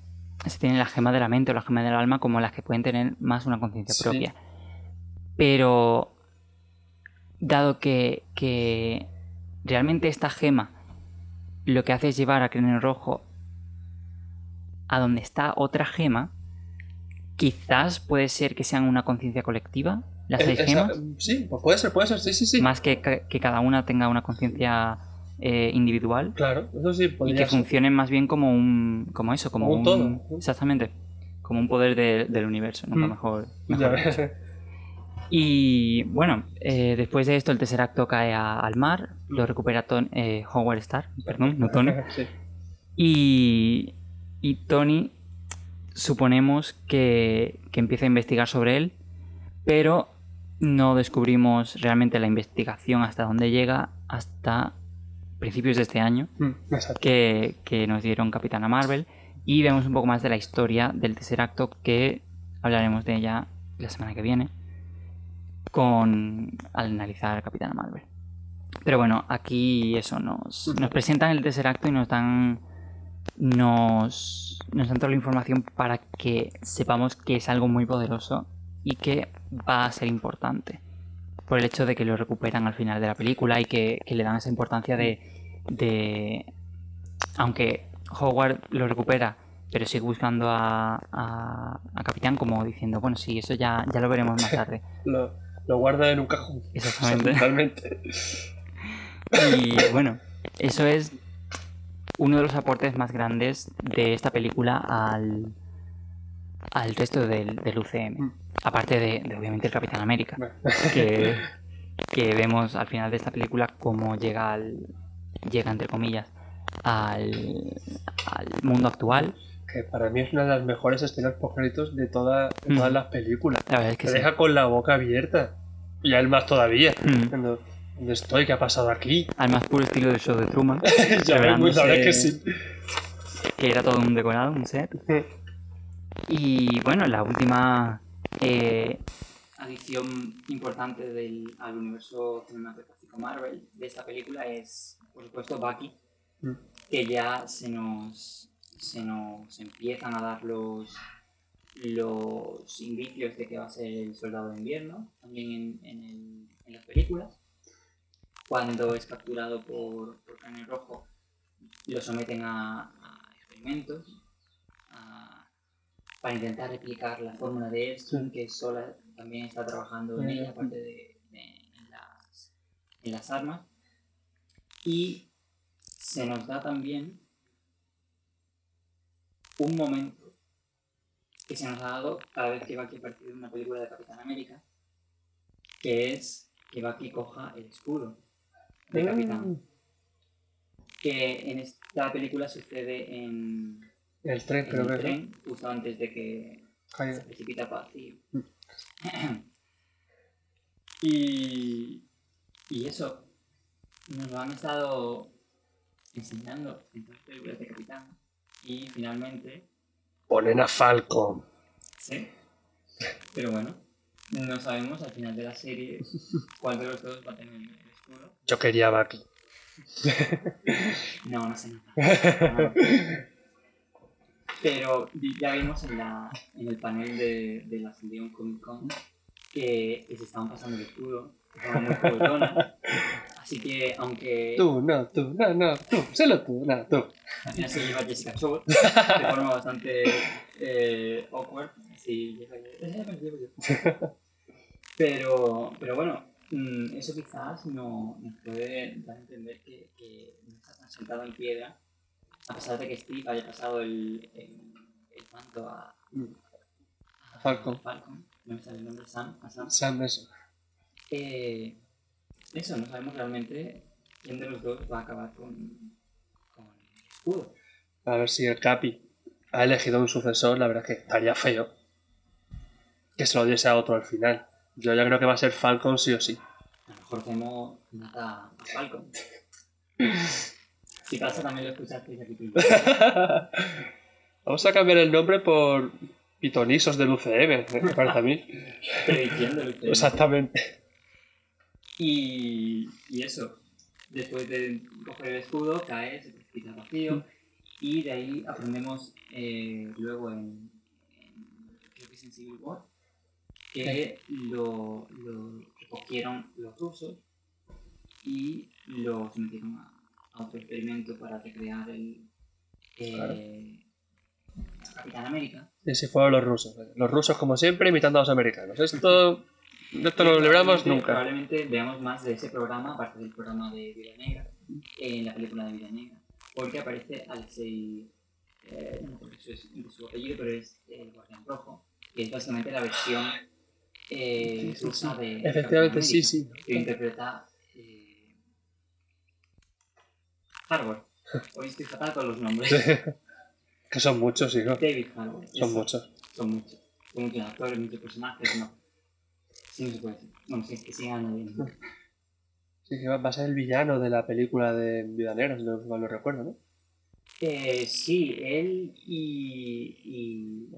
se tiene la gema de la mente o la gema del alma como las que pueden tener más una conciencia Sí. propia. Pero... Dado que, que realmente esta gema lo que hace es llevar a Cráneo Rojo a donde está otra gema, quizás puede ser que sean una conciencia colectiva, las Eh, seis gemas, Sí, pues puede ser, puede ser, sí, sí, sí. más que, que cada una tenga una conciencia eh, individual Claro, eso sí, y podría que ser. funcionen más bien como un como eso, como, Como un un, todo. exactamente, como un poder de- del universo, nunca Mm. mejor. Mejor. Y bueno, eh, después de esto el tercer acto cae a- al mar, lo recupera Ton- eh, Howard Stark, perdón, [laughs] no Tony. Sí. Y, y Tony suponemos que, que empieza a investigar sobre él, pero no descubrimos realmente la investigación hasta dónde llega hasta principios de este año, Mm, que, que nos dieron Capitana Marvel, y vemos un poco más de la historia del tercer acto, que hablaremos de ella la semana que viene, con al analizar Capitana Marvel. Pero bueno, aquí eso, nos, nos presentan el tercer acto y nos dan nos, nos dan toda la información para que sepamos que es algo muy poderoso y que va a ser importante. Por el hecho de que lo recuperan al final de la película y que, que le dan esa importancia de, de... Aunque Howard lo recupera, pero sigue buscando a, a, a Capitán como diciendo, bueno, sí, eso ya, ya lo veremos más tarde. [laughs] Lo, lo guarda en un cajón. Exactamente. Totalmente. Y bueno, eso es uno de los aportes más grandes de esta película al, al resto del, del UCM. Mm. Aparte de, de, obviamente el Capitán América, que, [laughs] que vemos al final de esta película cómo llega al. llega entre comillas al, al mundo actual. que para mí es una de las mejores escenas post créditos de, toda, de todas Mm. las películas. La verdad es que Te sí. deja con la boca abierta. Y a él más todavía. Mm. Cuando ¿Dónde estoy? ¿Qué ha pasado aquí? Al más puro estilo del show de Truman. [laughs] ya ves, muy la verdad que sí. Que era todo un decorado, un set. [laughs] Y bueno, la última eh, adición importante del, al universo cinematográfico Marvel de esta película es, por supuesto, Bucky, Mm. que ya se nos, se nos empiezan a dar los, los indicios de que va a ser el soldado de invierno, también en, en, el- en las películas. Cuando es capturado por, por Rojo, lo someten a, a experimentos para intentar replicar la fórmula de Elstrom, que Sola también está trabajando en ella, aparte de, de- en, las, en las armas. Y se nos da también un momento que se nos ha dado cada vez que Bucky aparece en una película de Capitán América, que es que Bucky coja el escudo de Capitán. Que en esta película sucede en, El tren, en creo el que es. tren, justo antes de que se precipita para vacío. Mm. [clears throat] y, y eso, nos lo han estado enseñando en todas las películas de Capitán. Y finalmente, Ponen a Falcon. sí. Pero bueno, no sabemos al final de la serie [laughs] cuál de los dos va a tener el escudo. Yo quería a Bucky. [laughs] No, no sé nada. [laughs] No. Pero ya vimos en, la, en el panel de, de la Diego Comic Con que, se estaban pasando el escudo de forma muy juguetona. Así que, aunque Tú, no, tú, no, no, tú, solo tú, no, tú. al final se lleva Jessica Chobot [laughs] de forma bastante eh, awkward, así, lleva yo. Pero, pero bueno, mm, eso quizás no, nos puede dar a entender que, que no está tan sentado en piedra, a pesar de que Steve haya pasado el, el, el manto a, a Falcon. Falcon, no me sale el nombre, Sam, a Sam. Sam, eso. Eh, eso, no sabemos realmente quién de los dos va a acabar con, con el escudo. A ver si el Capi ha elegido un sucesor, la verdad es que estaría feo. Que se lo diese a otro al final. Yo ya creo que va a ser Falcon sí o sí. A lo mejor Zemo mata a Falcon. [laughs] Si pasa, también lo escuchasteis aquí primero. [laughs] Vamos a cambiar el nombre por Pitonisos del UCM, me parece a mí. Prediciendo el tema. Exactamente. Y, y eso, después de coger el escudo, cae, se precipita vacío. Y de ahí aprendemos eh, luego en, en- creo que es en Civil War, que lo, lo recogieron los rusos y lo sometieron a, a otro experimento para recrear el eh, Capitán América. Si fueron los rusos. Los rusos, como siempre, imitando a los americanos. Esto, esto no lo libramos nunca. Probablemente veamos más de ese programa, aparte del programa de Vida Negra, en la película de Vida Negra. Porque aparece Alexei, eh, no acuerdo su, de su apellido, pero es el Guardián Rojo, que es básicamente la versión eh, Sí, sí, rusa sí. de. Efectivamente, Capitán sí, América, sí. Que interpreta. Eh, Harbour. Hoy estoy fatal con los nombres. [laughs] que son muchos, hijo. David Harbour. Son eso. muchos. Son muchos. Son muchos actores, muchos personajes, no. Sí, no se puede decir. Bueno, sí, es que sigan. Sí, que va a ser el villano de la película de Vida Negra, si no mal lo recuerdo, ¿no? Eh, sí, él y. y.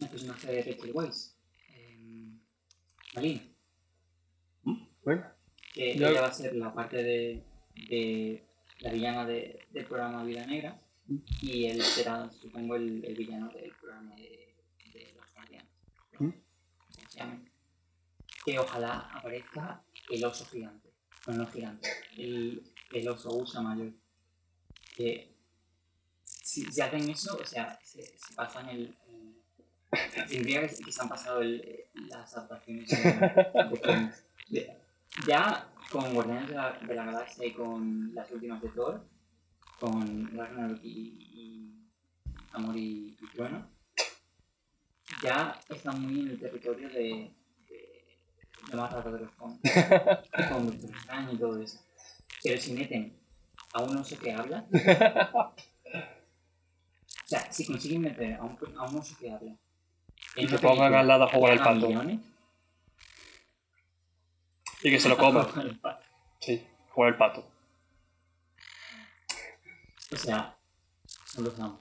el personaje de Rachel Weisz. Eh. Bueno, Que Ya- ella va a ser la parte de. de la villana de- del programa Vida Negra. Y él será, supongo, el, el villano del programa de, de los Guardianes. ¿Mm? Que ojalá aparezca el oso gigante. Bueno, no gigante. El, el oso usa mayor. Que si, si hacen eso, o sea, se, se pasan el. el- tendría que, que se han pasado el- las adaptaciones de, de. De- ya con Guardianes de la, de la Galaxia y con las últimas de Thor, con Ragnarok y, y Amor y, y Trueno, ya están muy en el territorio de, de lo más raro de los cómics, [laughs] con Doctor Extraño y todo eso. Pero si meten a un oso que habla, [laughs] o sea, si consiguen meter a un, a un oso que habla Y una pongan al lado a jugar al millones, y que se lo coma. [laughs] Sí, jugar el pato. O sea, no lo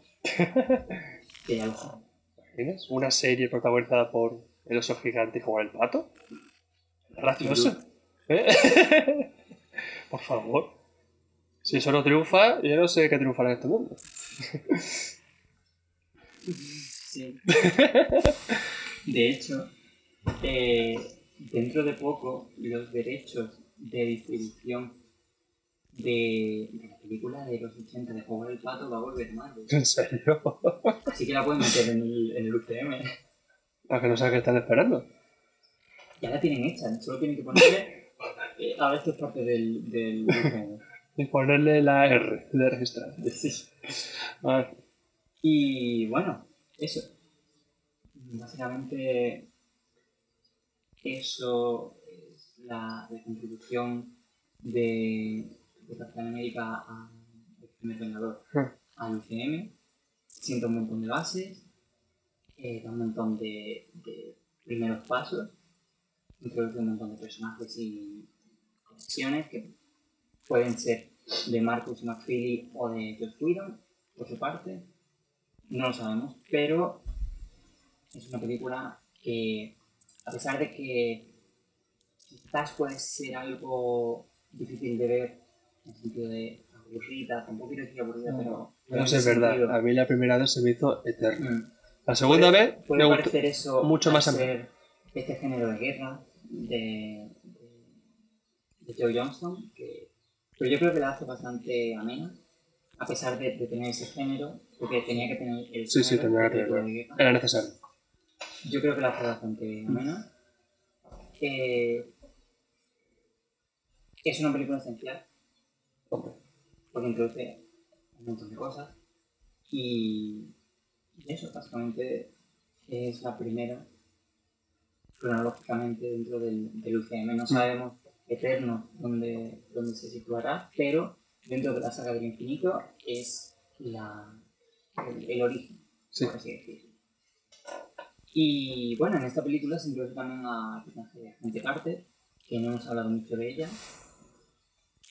que ya lo sabemos. [laughs] ¿Tienes una serie protagonizada por el oso gigante y jugar el pato? Gracioso. ¿Eh? [laughs] por favor. Si eso no triunfa, yo no sé qué triunfará en este mundo. Sí. De hecho, eh, dentro de poco, los derechos de distribución de, de la película de los 80 de Juego del Pato va a volver más. ¿En serio? [laughs] Así que la pueden meter en el, en el UCM. A que no sabes qué están esperando. Ya la tienen hecha, solo tienen que ponerle. eh, a ver, esto es parte del, del UCM. [laughs] Y ponerle la R de registrar. [laughs] Sí. Ah, Y bueno, eso. Básicamente, eso es la, la contribución de, de Capitán América al primer Vengador Hmm. al UCM. Sienta un montón de bases, eh, da un montón de, de primeros pasos, introduce un montón de personajes y conexiones que pueden ser de Marcus McFeely o de Josh Whedon, por su parte. No lo sabemos, pero es una película que, a pesar de que quizás puede ser algo difícil de ver, en el sentido de aburrida, tampoco quiero decir aburrida, pero... no sé, es verdad. A mí la primera vez se me hizo eterna. Mm. La segunda vez Puede me gustó. parecer eso mucho más ser este género de guerra de, de, de Joe Johnston, que, pero yo creo que la hace bastante amena, a pesar de, de tener ese género, porque tenía que tener el Sí, sí, género tenía que guerra. Era necesario. Yo creo que la hace bastante amena. Eh, es una película esencial, porque introduce un montón de cosas. Y, y eso, básicamente, es la primera, cronológicamente, dentro del, del UCM. No sabemos eterno dónde, dónde se situará, pero dentro de la saga del infinito es la, el, el origen, Sí. por así decirlo. Y bueno, en esta película se introduce también a personaje de Agente Carter, que no hemos hablado mucho de ella,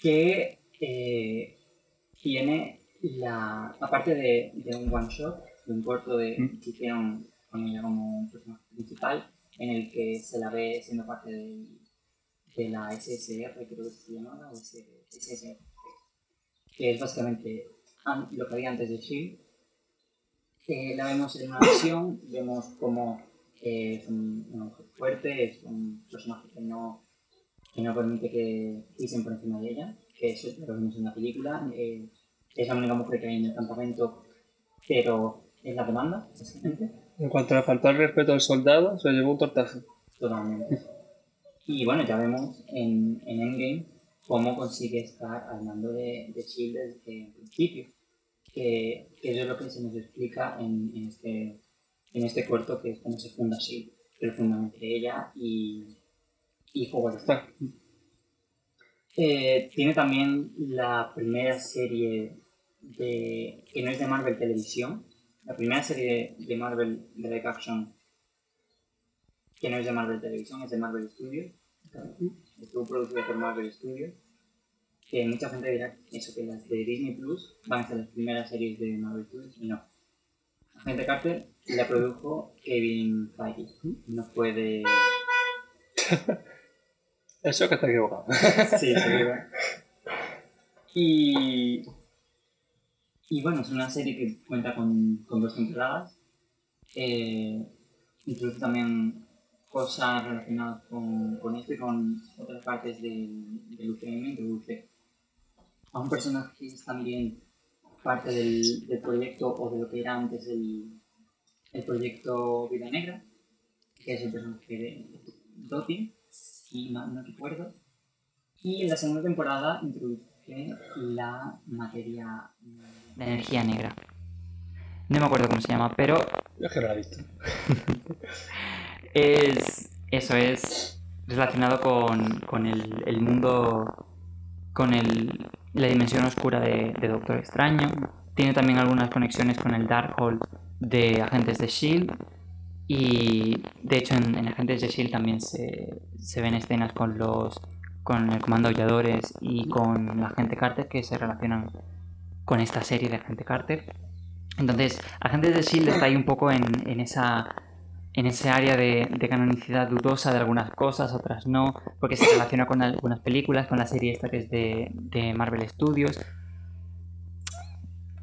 que eh, tiene la. aparte de, de un one shot, de un corto de, Mm. que hicieron con ella como un personaje principal, en el que se la ve siendo parte del- de la SSR, creo que se llamaba, o SSR, que es básicamente lo que había antes de Shield. Eh, la vemos en una visión, vemos como eh, es un, una mujer fuerte, es un personaje que no, que no permite que pisen por encima de ella, que eso lo vemos en la película. eh, es la única mujer que hay en el campamento, pero es la que manda, básicamente. En cuanto le faltó el respeto al soldado, se llevó un tortazo. Totalmente. Y bueno, ya vemos en, en Endgame cómo consigue estar al mando de, de Shield desde el principio. Que, que eso es lo que se nos explica en, en este, en este corto, que es cómo se funda. Que lo fundan entre ella y, y Howard Stark. Eh, tiene también la primera serie de, que no es de Marvel Televisión, la primera serie de, de Marvel de live action que no es de Marvel Televisión, es de Marvel Studios. Estuvo producida por Marvel Studios. Que mucha gente dirá eso, que las de Disney Plus van a ser las primeras series de Marvel Studios y no. Agente Carter la produjo Kevin Feige. No fue de. [laughs] Eso que está equivocado. [laughs] Sí, seguro. Y. Y bueno, es una serie que cuenta con, con dos temporadas. Eh, introduce también cosas relacionadas con, con esto y con otras partes del, del UCM. Introduce a un personaje que es también parte del, del proyecto o de lo que era antes el, el proyecto Vida Negra, que es el personaje de Dottie, si mal no recuerdo. Y en la segunda temporada introduce la materia de energía negra. No me acuerdo cómo se llama, pero Yo es que no la he visto. [laughs] es eso es relacionado con, con el, el mundo con el, la dimensión oscura de, Doctor Extraño tiene también algunas conexiones con el Darkhold de Agentes de Shield y de hecho en, en Agentes de Shield también se, se ven escenas con los con el Comando Aulladores y con la Agente Carter que se relacionan con esta serie de Agente Carter. Entonces, Agentes de S.H.I.E.L.D. está ahí un poco en, en esa en ese área de, de, canonicidad dudosa de algunas cosas, otras no, porque se relaciona con algunas películas, con la serie esta que es de, de Marvel Studios.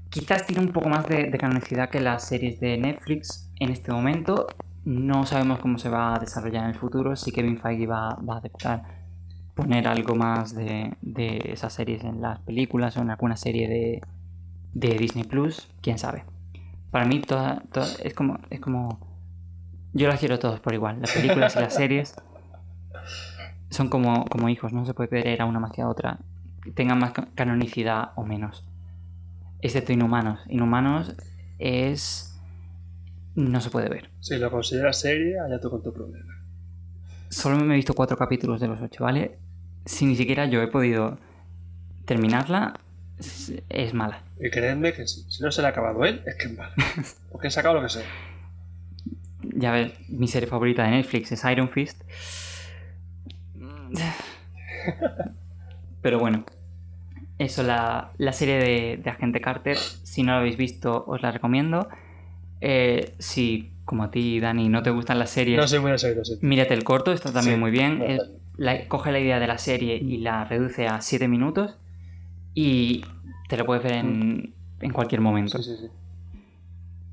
Quizás tiene un poco más de, canonicidad que las series de Netflix en este momento. No sabemos cómo se va a desarrollar en el futuro, si Kevin Feige va, va a aceptar poner algo más de, esas series en las películas o en alguna serie de, de Disney Plus, quién sabe. Para mí toda, toda, es como es como yo las quiero todos por igual. Las películas y las [laughs] series son como, como hijos, no se puede querer a una más que a otra. Tengan más canonicidad o menos. Excepto Inhumanos. Inhumanos es. No se puede ver. Si lo consideras serie, allá tú con tu problema. Solo me he visto cuatro capítulos de los ocho, ¿vale? Si ni siquiera yo he podido terminarla, es mala. Y creedme que si, si no se le ha acabado él, es que es mala. [laughs] Porque he sacado lo que sea ya ves, mi serie favorita de Netflix es Iron Fist. Pero bueno, eso, la, la serie de, de, Agente Carter, si no la habéis visto, os la recomiendo. Eh, si, como a ti, Dani, no te gustan las series, no soy muy serio, sí. mírate el corto, está también sí, muy bien. La, coge la idea de la serie y la reduce a 7 minutos y te lo puedes ver en, en cualquier momento. Sí, sí, sí.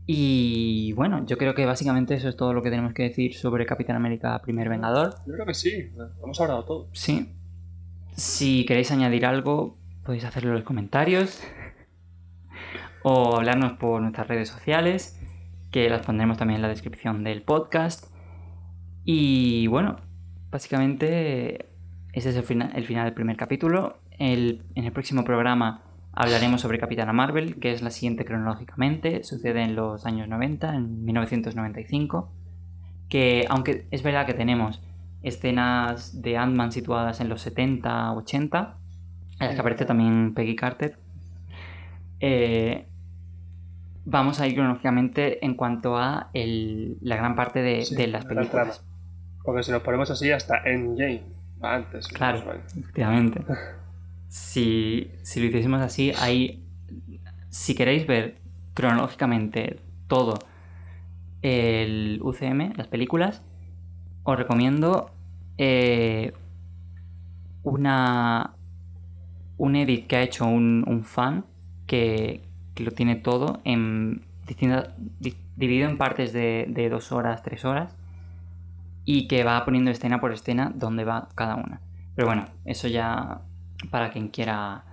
Y bueno, yo creo que básicamente eso es todo lo que tenemos que decir sobre Capitán América Primer Vengador. Yo creo que sí, hemos hablado todo. Sí. Si queréis añadir algo, podéis hacerlo en los comentarios [laughs] o hablarnos por nuestras redes sociales, que las pondremos también en la descripción del podcast. Y bueno, básicamente ese es el, final, el final del primer capítulo. El, en el próximo programa Hablaremos sobre Capitana Marvel, que es la siguiente cronológicamente, sucede en los años 90, en 1995, que aunque es verdad que tenemos escenas de Ant-Man situadas en los 70, 80, en las que aparece también Peggy Carter, eh, vamos a ir cronológicamente en cuanto a el, la gran parte de, sí, de las películas. Porque si nos ponemos así hasta Endgame, antes. Claro, efectivamente. [laughs] si, si lo hiciésemos así, hay, si queréis ver cronológicamente todo el UCM, las películas, os recomiendo eh, una un edit que ha hecho un, un fan que, que, lo tiene todo en dividido en partes de, de dos horas, tres horas y que va poniendo escena por escena donde va cada una. Pero bueno, eso ya para quien quiera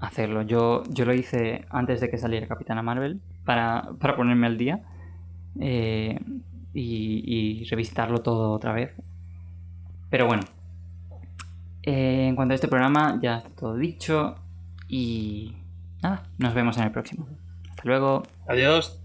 hacerlo. Yo, yo lo hice antes de que saliera Capitana Marvel para, para ponerme al día eh, y, y, revisitarlo todo otra vez. Pero bueno, eh, en cuanto a este programa ya está todo dicho y nada, nos vemos en el próximo. Hasta luego. Adiós.